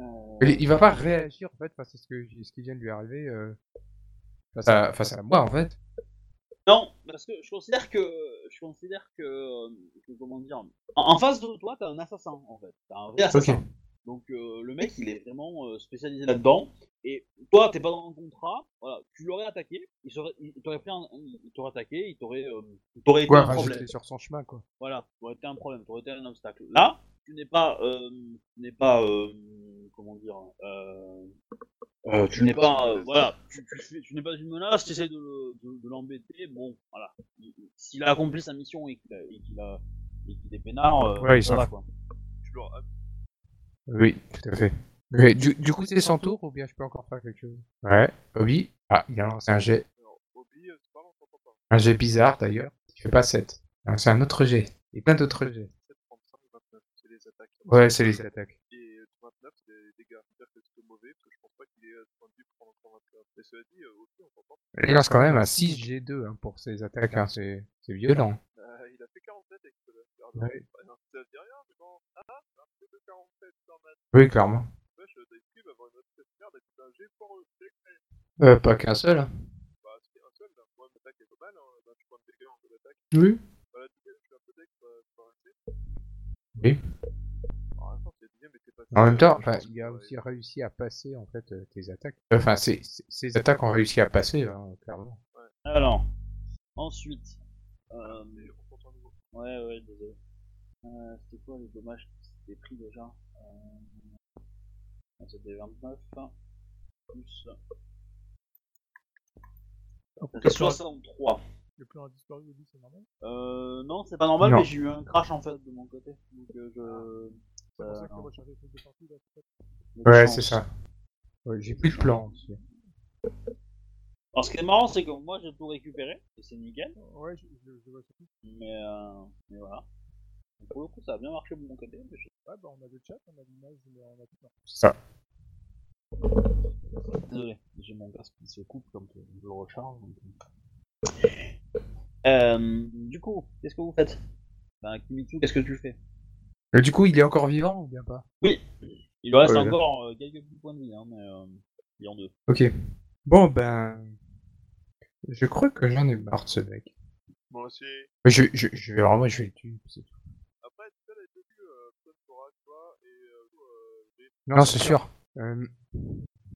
Euh, Il, il va pas réagir en fait face à ce que ce qui vient de lui arriver euh, face à face à moi en fait. Non, parce que je considère que je considère que, euh, que comment dire, en, en face de toi, t'as un assassin en fait. T'as un vrai assassin. Donc euh, le mec, il est vraiment euh, spécialisé là-dedans. Et toi, t'es pas dans un contrat. Voilà, tu l'aurais attaqué. Il serait, il il t'aurait pris un, il t'aurait attaqué. Il t'aurait, euh, il t'aurait été Ouais, un problème. sur son chemin quoi. Voilà, t'aurais été un problème. T'aurais été un obstacle. Là, tu n'es pas, euh, tu n'es pas, euh, comment dire, euh, euh, tu n'es pas, euh, voilà, tu, tu, tu n'es pas une menace, tu essaies de, le- de, de l'embêter, bon, voilà. Il- il- S'il a accompli sa mission et qu'il a, et qu'il a, et qu'il est peinard, euh, Ouais, il ça va quoi. Tu Oui, tout à fait. Mais du, du coup c'est son tour ou bien je peux encore faire quelque chose? Ouais, Obi? Ah, il a lancé un jet. Euh. Un jet bizarre d'ailleurs. Il fait pas 7. C'est un autre jet. Et plein d'autres jets. 7, 35, 29, c'est les attaques. Ouais, c'est les attaques. Et euh, 29, c'est les dégâts. C'est-à-dire que c'est mauvais, parce que je pense pas qu'il ait à ce point de vue pour prendre encore 29. Mais cela dit, euh, aussi, on s'entend. Il lance quand même un 6 G2 hein, pour ses attaques. Hein. C'est c'est violent. Euh, il a fait 47 avec ce Ouais. Ça dit rien, mais bon. Ah, un peu de 47 quand même. Oui, clairement. Wesh, euh, Daisuke va avoir une autre merde avec un G pour eux. C'est. Euh, pas qu'un seul. hein. Bah, c'est un seul, là. Moi, mon attaque est pas mal, hein. Bah, je prends de dégâts en jeu d'attaque. Oui. Voilà, tu sais, je suis un peu deck, bah, je peux arrêter. Oui. En même temps, je enfin, il a aussi réussi à passer en fait euh, tes attaques. Enfin, ses, ses- ses attaques ont réussi à passer, hein, clairement. Alors, ensuite, euh, ouais, ouais, ouais, désolé. Euh, c'était quoi les dommages qui s'étaient pris déjà euh... C'était 29, plus... C'était 63. Le plan a disparu, c'est normal. Euh, non, c'est pas normal, Non. mais j'ai eu un crash en fait de mon côté. Donc euh, je... C'est pour Euh, ça que tu les trucs de partout, là. Ouais, c'est ça. Ouais, J'ai plus de plan aussi. Alors ce qui est marrant, c'est que moi j'ai tout récupéré, et c'est nickel, Ouais, je, je, je vois surtout. mais, euh, mais voilà. Donc, pour le coup, ça a bien marché de mon côté. mais je- Ouais, bah, on a le chat, on a l'image, mais on a tout. C'est ça. Désolé, j'ai mon casque qui se coupe quand euh, je le recharge. donc, euh. Euh, du coup, qu'est-ce que vous faites? Ben, Kimitsu, qu'est-ce que tu fais? Euh, du coup, il est encore vivant ou bien pas? Il lui reste Ouais, encore euh, quelques petits points de vie, hein, mais euh, il est en deux. Ok. Bon, ben. Je crois que j'en ai marre de ce mec. Moi aussi. Mais Je, je, je vais vraiment, je vais le tuer. c'est tout. Après, tu sais, les débuts, euh, et euh, euh, Non, c'est sûr. Euh...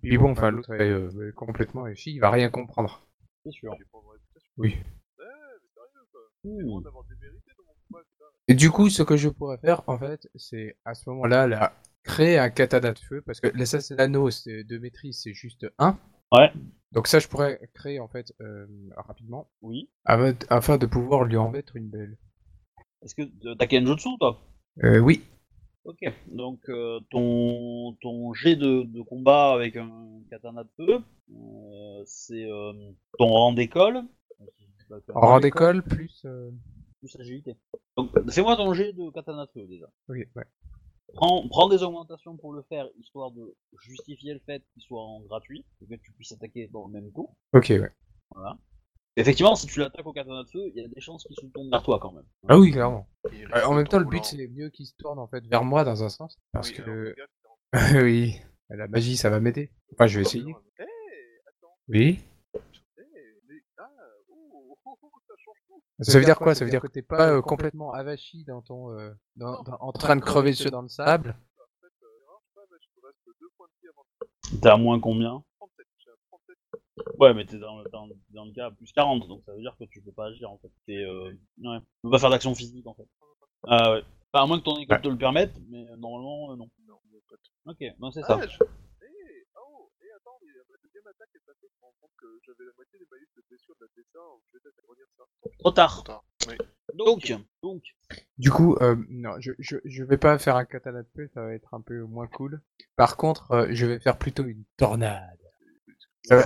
Puis bon, enfin, l'autre est euh, complètement effi, il va rien comprendre. C'est sûr. j'ai pas de réputation. Oui. Ouais, mais sérieux, quoi. D'avoir des dans mon combat, putain. Et du coup, ce que je pourrais faire, en fait, c'est à ce moment-là, là, créer un katana de feu, parce que l'anneau c'est- de maîtrise, c'est juste 1. Ouais. Donc ça, je pourrais créer, en fait, euh, rapidement, Oui. afin de pouvoir lui en mettre une belle. Est-ce que t'as Kenjutsu, toi? Euh, oui. Ok. Donc, euh, ton, ton jet de, de combat avec un katana de feu, euh, c'est euh, ton rang d'école. Rang d'école, plus... Plus agilité. Donc, fais-moi ton jet de katana de feu déjà. Ok, ouais. prends, prends des augmentations pour le faire, histoire de justifier le fait qu'il soit en gratuit, et que tu puisses attaquer dans le même coup. Ok, ouais. Effectivement, si tu l'attaques au katana de feu, il y a des chances qu'il se tourne vers toi quand même. Ah oui, clairement. Euh, en même temps, le but, c'est mieux qu'il se tourne en fait vers moi dans un sens. Parce Oui, que. oui, la magie, ça va m'aider. Enfin, je vais essayer. Attends, Oui. eh, mais, ah, oh, oh, oh, ça veut dire quoi Ça veut dire que t'es pas euh, complètement avachi dans ton. euh, dans- dans- en train de crever ceux dans le sable En fait, euh, non, je sais pas, mais je me reste deux points de vie avant de T'es à moins combien 37. J'ai un 37. Ouais, mais t'es dans, dans, dans le cas à plus 40, donc ça veut dire que tu peux pas agir en fait. T'es, euh... ouais. Tu peux pas faire d'action physique en fait. Ah ouais. Enfin, à moins que ton équipe Ouais. te le permette, mais euh, normalement, euh, non. Ok, non, c'est ça. Ah, je... Eh, oh, et attends, mais ma deuxième attaque est passée. Je me rends compte que j'avais la moitié des malus de blessure de la je vais peut-être redire ça. Trop tard. tard. Oui. Donc, donc, Du coup, euh, non, je, je, je vais pas faire un katana de feu, ça va être un peu moins cool. Par contre, euh, je vais faire plutôt une tornade.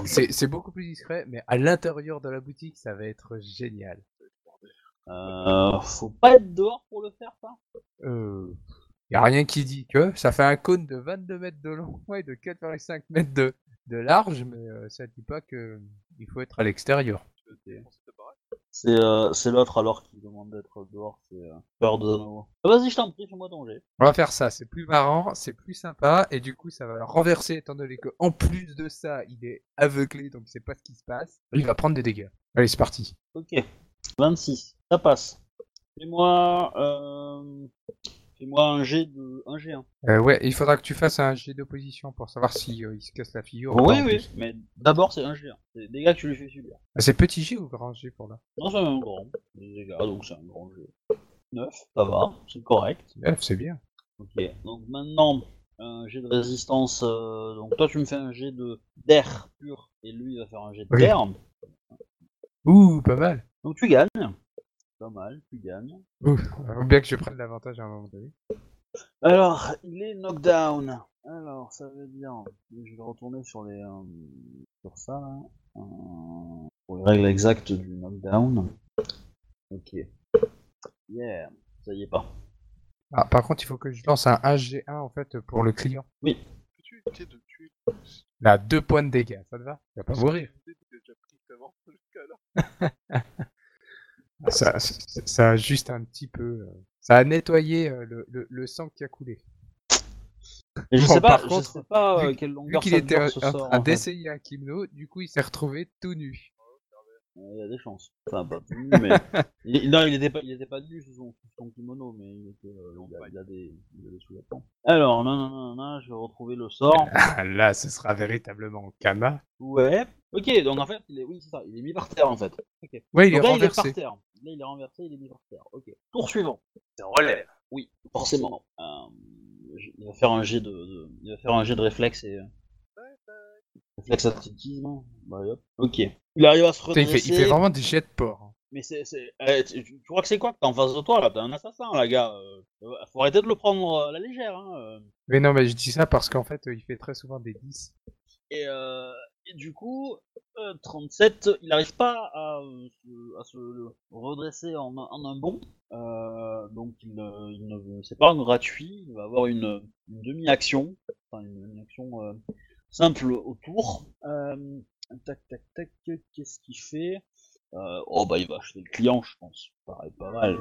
C'est c'est beaucoup plus discret, mais à l'intérieur de la boutique, ça va être génial. euh, faut pas être dehors pour le faire, ça? Euh, y a rien qui dit que ça fait un cône de 22 mètres de long et de 4,5 mètres de, de large, mais euh, ça dit pas que il faut être à l'extérieur. C'est euh, l'autre alors qui demande d'être dehors, c'est euh, peur de. Ah, Vas-y, je t'en prie, fais-moi jet. On va faire ça, c'est plus marrant, c'est plus sympa, et du coup ça va le renverser étant donné que en plus de ça, il est aveuglé, donc il sait pas ce qui se passe. Il va prendre des dégâts. Allez, c'est parti. Ok, 26, ça passe. Fais-moi euh, fais-moi un G de un G1. Euh, ouais, il faudra que tu fasses un jet d'opposition pour savoir si euh, il se casse la figure. Oui, oui, plus. mais d'abord c'est un G1. C'est des dégâts que tu lui fais subir. Ah, C'est petit G ou grand G pour là? Non, c'est un grand. Des dégâts, donc c'est un grand G. 9, ça va, c'est correct. Neuf, c'est bien. Ok, donc maintenant, un jet de résistance. euh, donc toi, tu me fais un jet de d'air pur, et lui, il va faire un jet d'air. Ouh, pas mal. Donc tu gagnes. Pas mal, tu gagnes. Ouh, faut bien que je prenne l'avantage à un moment donné. Alors, il est knockdown. Alors, ça veut dire. Je vais retourner sur les. euh, sur ça, là. Euh, pour les règles exactes du knockdown. Ok. Yeah, ça y est pas. Ah, par contre, il faut que je lance un 1G1 en fait pour le client. Peux-tu éviter de tuer Là, deux points de dégâts, ça te va? Il va pas mourir. Tu l'as déjà pris avant, jusqu'à là. Ça, ça, ça a juste un petit peu. euh, Ça a nettoyé euh, le, le, le sang qui a coulé. Et je Bon, sais pas, par je contre, sais pas euh, vu- quelle Vu longueur qu'il ça était dure, en ce en sort, train d'essayer un kimono, du coup il s'est retrouvé tout nu. Il y a des chances. Enfin, pas tout nu, mais. il, non, il était pas, il était pas nu sous son, sous son kimono, mais il, était, euh, il, a, il a des, il a des sous-vêtements. Alors, non, non, non, non, je vais retrouver le sort. Ah, là, ce sera véritablement Kama. Ouais. Ok, donc en fait, il est, oui, c'est ça, il est mis par terre en fait. Ok. Ouais, il est donc là, il est renversé. par terre. Là, il est renversé, il est mis par terre. Ok. Tour suivant. C'est relève. Oui, forcément. Euh, il va faire un jet de, de- il va faire un jet de réflexe et euh, réflexe athlétisme. Bah, hop. Ok. Il arrive à se il, redresser. fait, il fait vraiment des jets de porc. hein. Mais c'est, eh, tu, tu crois que c'est quoi que t'as en face de toi là? T'es un assassin, là, gars. Euh, faut arrêter de le prendre euh, à la légère. Hein. euh. Mais non, mais je dis ça parce qu'en fait, euh, il fait très souvent des 10. Et, euh, et du coup, euh, 37, il n'arrive pas à, euh, se, à se redresser en, un- en un bond. Euh, donc il, ne- il ne, c'est pas un gratuit. Il va avoir une, une demi-action, enfin une, une action euh, simple autour. Euh, tac, tac, tac. Qu'est-ce qu'il fait? Euh, Oh bah il va acheter le client, je pense. Ça me paraît pas mal.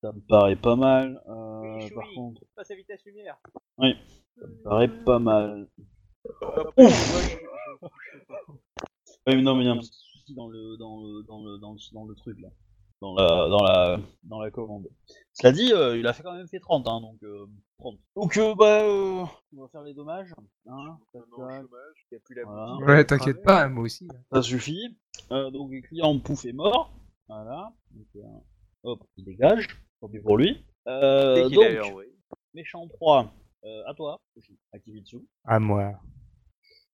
Ça me paraît pas mal. Euh, Oui, par contre, Passe à vitesse lumière. ça me paraît pas mal. Ouf Oui, mais non, mais il y a un petit souci dans le, dans le, dans le, dans le, dans le truc là. Dans la, dans la, dans la commande. Cela dit, euh, il a fait quand même fait 30, hein, donc euh, 30. Donc, euh, bah, euh, on va faire les dommages. Hein. Il a plus la Voilà. Ouais, t'inquiète pas, hein, moi aussi. hein. ça suffit. Euh, donc, le client pouf est mort. Voilà. Donc, euh, hop, il dégage. Tant pis pour lui. Euh, donc, méchant 3. Euh, à toi, Akibitsu. À moi.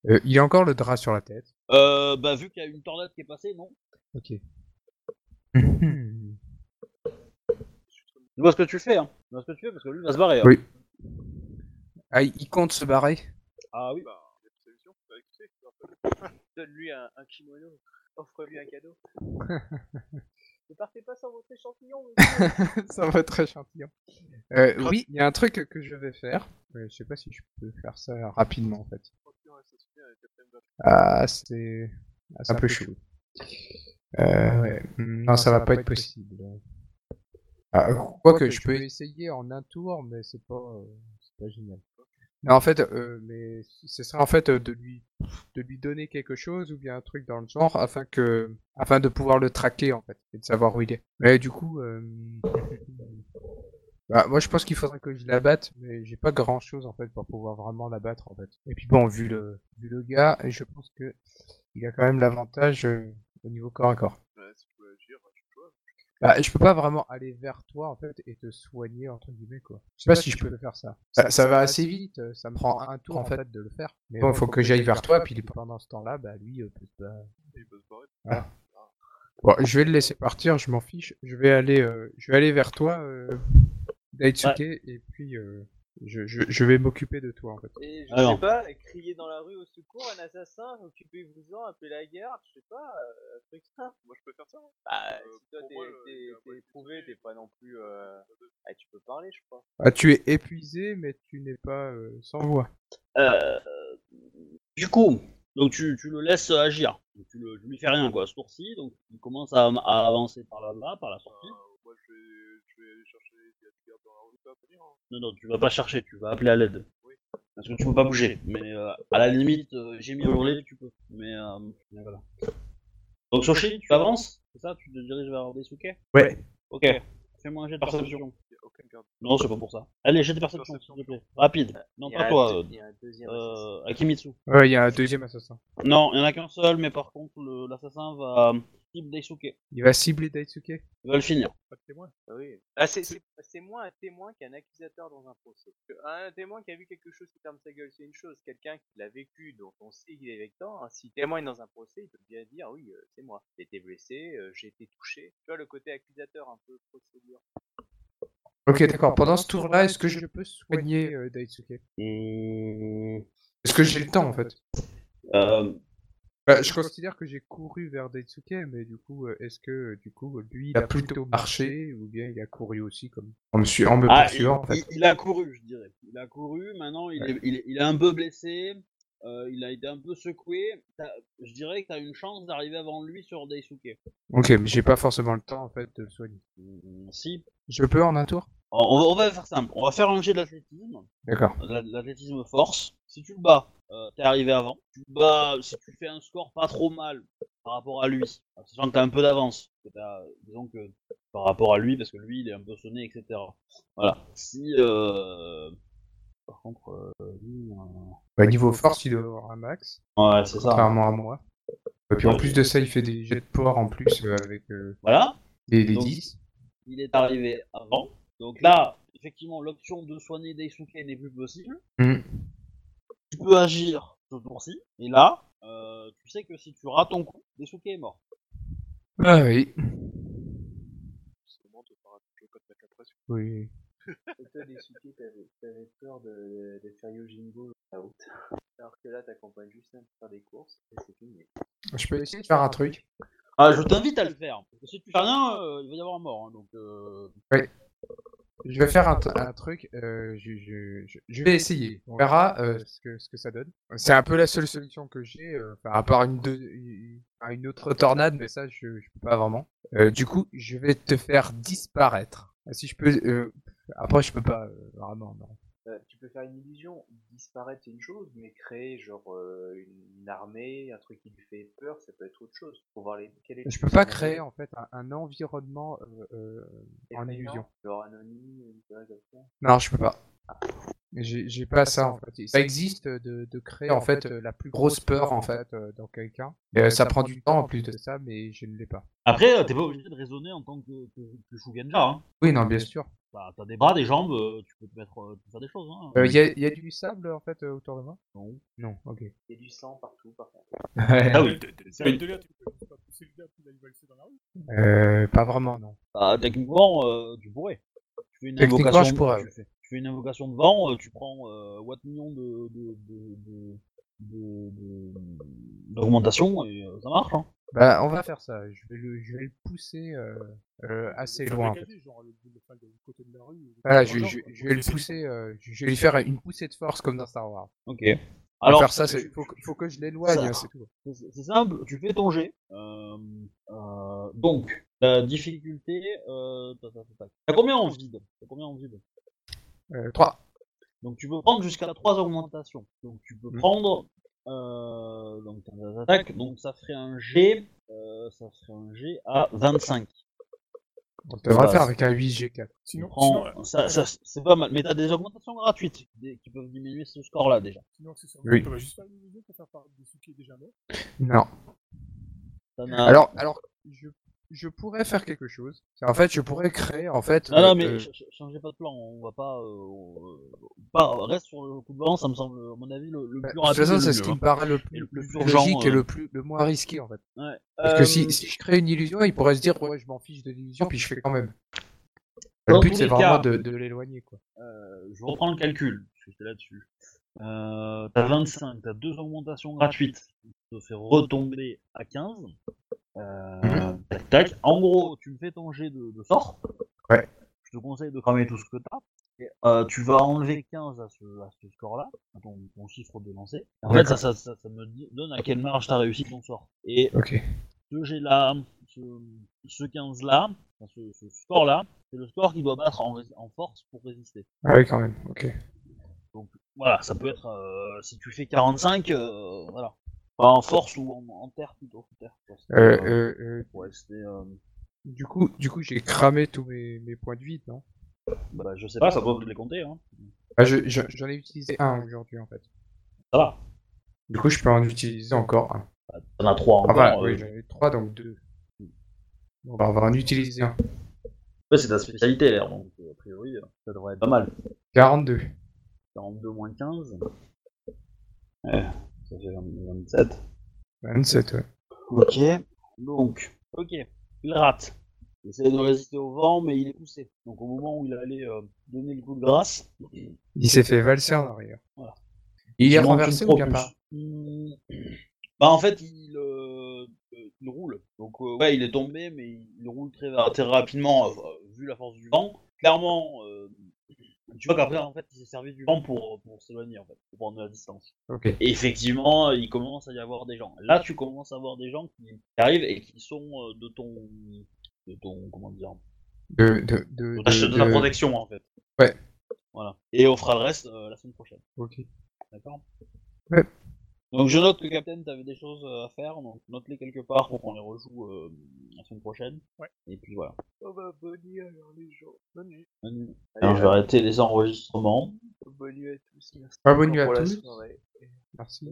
Euh, il a encore le drap sur la tête. Euh, bah, vu qu'il y a une tornade qui est passée, non Ok. Tu vois ce que tu fais, hein Tu vois ce que tu fais parce que lui il va se barrer. hein. Oui. ah, il compte se barrer Ah oui. Bah, il y a une solution. Bah, écoutez, Donne-lui un, un kimono. Offre-lui un cadeau. ne partez pas sans votre échantillon, monsieur. Ça va être échantillon. Euh, oui, il y a un truc que je vais faire. Euh, je sais pas si je peux faire ça rapidement en fait. Ah, c'est un peu chaud. Euh, ouais. Non, ça va pas être possible. Ah, Quoique, je peux essayer en un tour, mais c'est pas, euh, c'est pas génial. Non, en fait, euh, mais ce serait en fait de lui, de lui donner quelque chose ou bien un truc dans le genre afin que, afin de pouvoir le traquer en fait et de savoir où il est. Mais du coup, bah, moi je pense qu'il faudrait que je la batte, mais j'ai pas grand chose en fait pour pouvoir vraiment la battre en fait. Et puis bon, vu le, vu le gars, je pense que il a quand même l'avantage euh, au niveau corps à corps. Bah, si tu veux agir, tu peux. Bah, je peux pas vraiment aller vers toi en fait et te soigner entre guillemets quoi. Je sais pas si je peux faire ça. Ça, ça va assez vite, euh, ça me prend un tour en fait de le faire. Mais bon, il faut que j'aille vers toi, puis pendant ce temps-là, bah lui euh, peut se Il peut se barrer. Voilà. Bon, je vais le laisser partir, je m'en fiche. Je vais aller, euh, je vais aller vers toi, Daitsuke, et puis euh, je, je, je vais m'occuper de toi en fait. Et je Alors. sais pas, crier dans la rue au secours, un assassin, occupez-vous-en, appelez la garde, je sais pas, euh, un truc ça. Moi, je peux faire ça. hein. Bah, Euh, si toi t'es éprouvé, t'es pas non plus. Euh... Ah, tu peux parler, je crois. Ah, tu es épuisé, mais tu n'es pas euh, sans voix. Euh, du coup, donc tu, tu le laisses agir. Donc, tu, le, tu lui fais rien quoi, ce tour-ci. Donc il commence à, à avancer par là-bas, par la sortie. Euh, moi, des gardes dans la rue, ça va venir. Hein. Non, non, tu vas pas chercher, tu vas appeler à l'aide. Oui. Parce que tu peux pas bouger. Mais euh, à la limite, euh, j'ai mis hurler, tu peux. Mais, euh, mais voilà. Donc Soshi, tu avances C'est ça Tu te diriges vers Desuke Ouais. Ok. Fais-moi un jet de perception. Il y a aucun garde. Non, c'est pas pour ça. Allez, jet de perception, s'il te plaît. Rapide. Non, Il y a pas un toi, deux- euh, Il y a un deuxième assassin. euh, Akimitsu. Ouais, il y a un deuxième assassin. Non, il y en a qu'un seul, mais par contre, le- l'assassin va cible Daisuke. Il va cibler Daitsuke. Il va le finir. Pas de témoin. Ah Oui. Ah, c'est- c'est c'est moins un témoin qu'un accusateur dans un procès. Un témoin qui a vu quelque chose qui ferme sa gueule, c'est une chose. Quelqu'un qui l'a vécu, dont on sait qu'il est vecteur, hein, s'il témoigne dans un procès, il peut bien dire oui, euh, c'est moi. J'ai été blessé, euh, j'ai été touché. Tu vois le côté accusateur un peu procédure. Ok, d'accord. Pendant ce tour-là, est-ce que je peux soigner euh, Daitsuke Hum, Est-ce que j'ai le temps en fait? Euh, Bah, je considère que j'ai couru vers Daitsuke, mais du coup, euh, est-ce que euh, du coup, lui, il a plutôt marché ou bien il a couru aussi comme en me, su- en me ah, il, poursuivant en fait il- il a couru, je dirais. Il a couru, maintenant il, Ouais. est, il, est, il est un peu blessé. euh, il a été un peu secoué. T'as- Je dirais que tu as une chance d'arriver avant lui sur Daisuke. Ok, mais j'ai pas forcément le temps en fait de le soigner. Hum, si. Je peux en un tour? On va, on va faire simple. On va faire un jet d'athlétisme. D'accord. L'a- L'athlétisme force. Si tu le bats, euh, t'es arrivé avant. Tu le bats, si tu fais un score pas trop mal par rapport à lui, sachant que t'as un peu d'avance. Disons que par rapport à lui, parce que lui il est un peu sonné, etc. Voilà. Si. Euh... Par contre, euh, lui, Bah, niveau force, il doit avoir un max, Ouais, c'est ça. contrairement à moi. Et puis en plus de ça, il fait des jets de poire en plus euh, avec Voilà. les, les Donc, 10. Il est arrivé avant. Donc là, effectivement, l'option de soigner Daisuke n'est plus possible. Mhm. Tu peux agir ce tour-ci. Et là, euh, tu sais que si tu rates ton coup, Daisuke est mort. Ah oui. Oui. Et toi, Desuke, t'avais t'avais peur de, de faire Yojimbo out. Alors que là, t'accompagnes juste un faire des courses et c'est fini. Je peux essayer de faire un truc. Ah, je t'invite à le faire. Parce que si tu fais rien, euh, il va y avoir mort. hein, donc, euh... Je vais faire un, truc. euh, je, je, je, je vais essayer. On verra euh, ce, que, ce que ça donne. C'est un peu la seule solution que j'ai, euh, à part une, deux- une, une autre tornade, mais ça, je, peux pas vraiment. Euh, du coup, je vais te faire disparaître. Si je peux. euh, après, je peux pas euh, vraiment. Non. Euh, tu peux faire une illusion, disparaître c'est une chose, mais créer genre euh, une, une armée, un truc qui lui fait peur, ça peut être autre chose. Faut voir les. quel est Je peux pas créer en fait un, un environnement euh, en illusion. Genre anonyme. Non, je peux pas. J'ai j'ai pas ça en fait. Ça existe de, de créer en fait euh, la plus grosse peur en fait euh, dans quelqu'un. Euh, ça prend du temps en plus de ça, mais je ne l'ai pas. Après, euh, t'es pas obligé de raisonner en tant que, que, que Shugenja. Hein. Oui, non, bien sûr. T'as t'as des bras, des jambes, euh, tu peux te mettre, euh, tu peux faire des choses. Hein. Il y, a, y a du sable en fait euh, autour de moi? Non. Non, ok. Il y a du sang partout, par contre. Ah oui. C'est un délire, tu peux pas pousser le gars va valser dans la rue? Euh, pas vraiment, non. Bah, techniquement, euh, tu pourrais. Tu fais une Techniquement, invocation, je pourrais, tu, fais, tu fais une invocation de vent, euh, tu prends euh, watt million de, de, de, de, de- de- d'augmentation et euh, ça marche. Hein. Bah, on va faire ça. Je vais le, je vais le pousser euh, euh, assez loin. en fait. Voilà, je, je, je vais le pousser. euh, je vais lui faire une poussée de force comme dans Star Wars. Ok. Alors, faire ça, c'est- faut, que- faut que je l'éloigne, c'est tout. c'est simple, tu fais ton jet. Euh, euh, donc, la difficulté, euh. T'as combien en vide? T'as combien en vide? Euh, 3. Donc tu peux prendre jusqu'à 3 augmentations. Donc tu peux Mhm. prendre euh, donc des attaques, donc ça ferait un G, euh, ça ferait un G à 25. On devrait Bah, faire c'est- avec un 8G4. Tu Sinon, sinon, ça, ça, c'est pas mal, mais t'as des augmentations gratuites des- qui peuvent diminuer ce score-là déjà. sinon accessoirement, Oui. on va juste illusion pour faire part de ce qui est déjà mort. Non. Alors, alors, je, je pourrais faire quelque chose. En fait, je pourrais créer, en fait. non, non, euh, mais euh, ch- ch- changez pas de plan, on va pas, euh, pas reste sur le coup de vent, ça me semble, à mon avis, le, le bah, plus de toute rapide. façon, c'est ce qui me paraît le plus, le le plus plus urgent, logique et le, plus, le moins risqué, en fait. Ouais. Parce que si, si je crée une illusion, il pourrait se dire, ouais, je m'en fiche de l'illusion, puis je fais quand même. Dans Le but, c'est vraiment de, de l'éloigner, quoi. Euh, je reprends le calcul, parce que là-dessus. T'as 25, t'as deux augmentations gratuites, qui te fait retomber à 15. Euh, Mhm. Tac tac. En gros, tu me fais ton jet de, de sort. Ouais. Je te conseille de cramer tout ce que t'as. Et, euh, tu vas enlever 15 à ce, à ce score-là, à ton, ton chiffre de lancer. En fait, ça, D'accord. ça, ça, ça me donne à quelle marge t'as réussi ton sort. Et ce jet-là, ce, ce 15-là, enfin, ce, ce score-là, c'est le score qui doit battre en, force pour résister. Ah oui, quand même. Ok. Donc voilà, ça peut être euh, si tu fais 45, euh, voilà. Pas en force ou en, en terre plutôt. Terre, Euh, euh, euh, euh, ouais, euh, du coup, du coup, j'ai cramé tous mes, mes points de vide, non? Bah, je sais pas, ça doit te les compter. Hein. ah, je- je- J'en ai utilisé un aujourd'hui, en fait. Ça va. Du coup, je peux en utiliser encore un. Bah, T'en as 3 encore. Enfin, euh, oui, j'en ai trois, donc deux. On va, on va en utiliser un. ouais, c'est ta spécialité l'air, donc euh, a priori, euh, ça devrait être pas mal. 42. 42 moins 15. Ouais, ça fait 27. 27, ouais. Ok. Donc, ok. Il rate. Il essaie de résister au vent, mais il est poussé. Donc au moment où il allait euh, donner le coup de grâce, Il s'est fait valser en arrière. Voilà. Il est renversé ou bien pas. Hmm. Bah en fait il, euh, euh, il roule. Donc euh, ouais il est tombé mais il, roule très, très rapidement euh, vu la force du vent. Clairement tu vois qu'après en fait il s'est servi du vent pour, pour s'éloigner en fait, pour prendre de la distance. Ok. Et effectivement il commence à y avoir des gens. Là tu commences à voir des gens qui arrivent et qui sont euh, de ton de ton comment dire De, de, de, de ta, de- de ta de- protection en fait. Ouais. Voilà. Et on fera le reste euh, la semaine prochaine. Ok. D'accord? Ouais. Donc je note que Captain, t'avais des choses euh, à faire, donc note-les quelque part pour qu'on les rejoue euh, la semaine prochaine. Ouais. Et puis voilà. Oh bah, bonne nuit alors les gens. Bonne nuit. Alors Allez, je vais arrêter les enregistrements. Bonne nuit à tous. Merci Ah, bonne nuit à tous. soirée. Merci.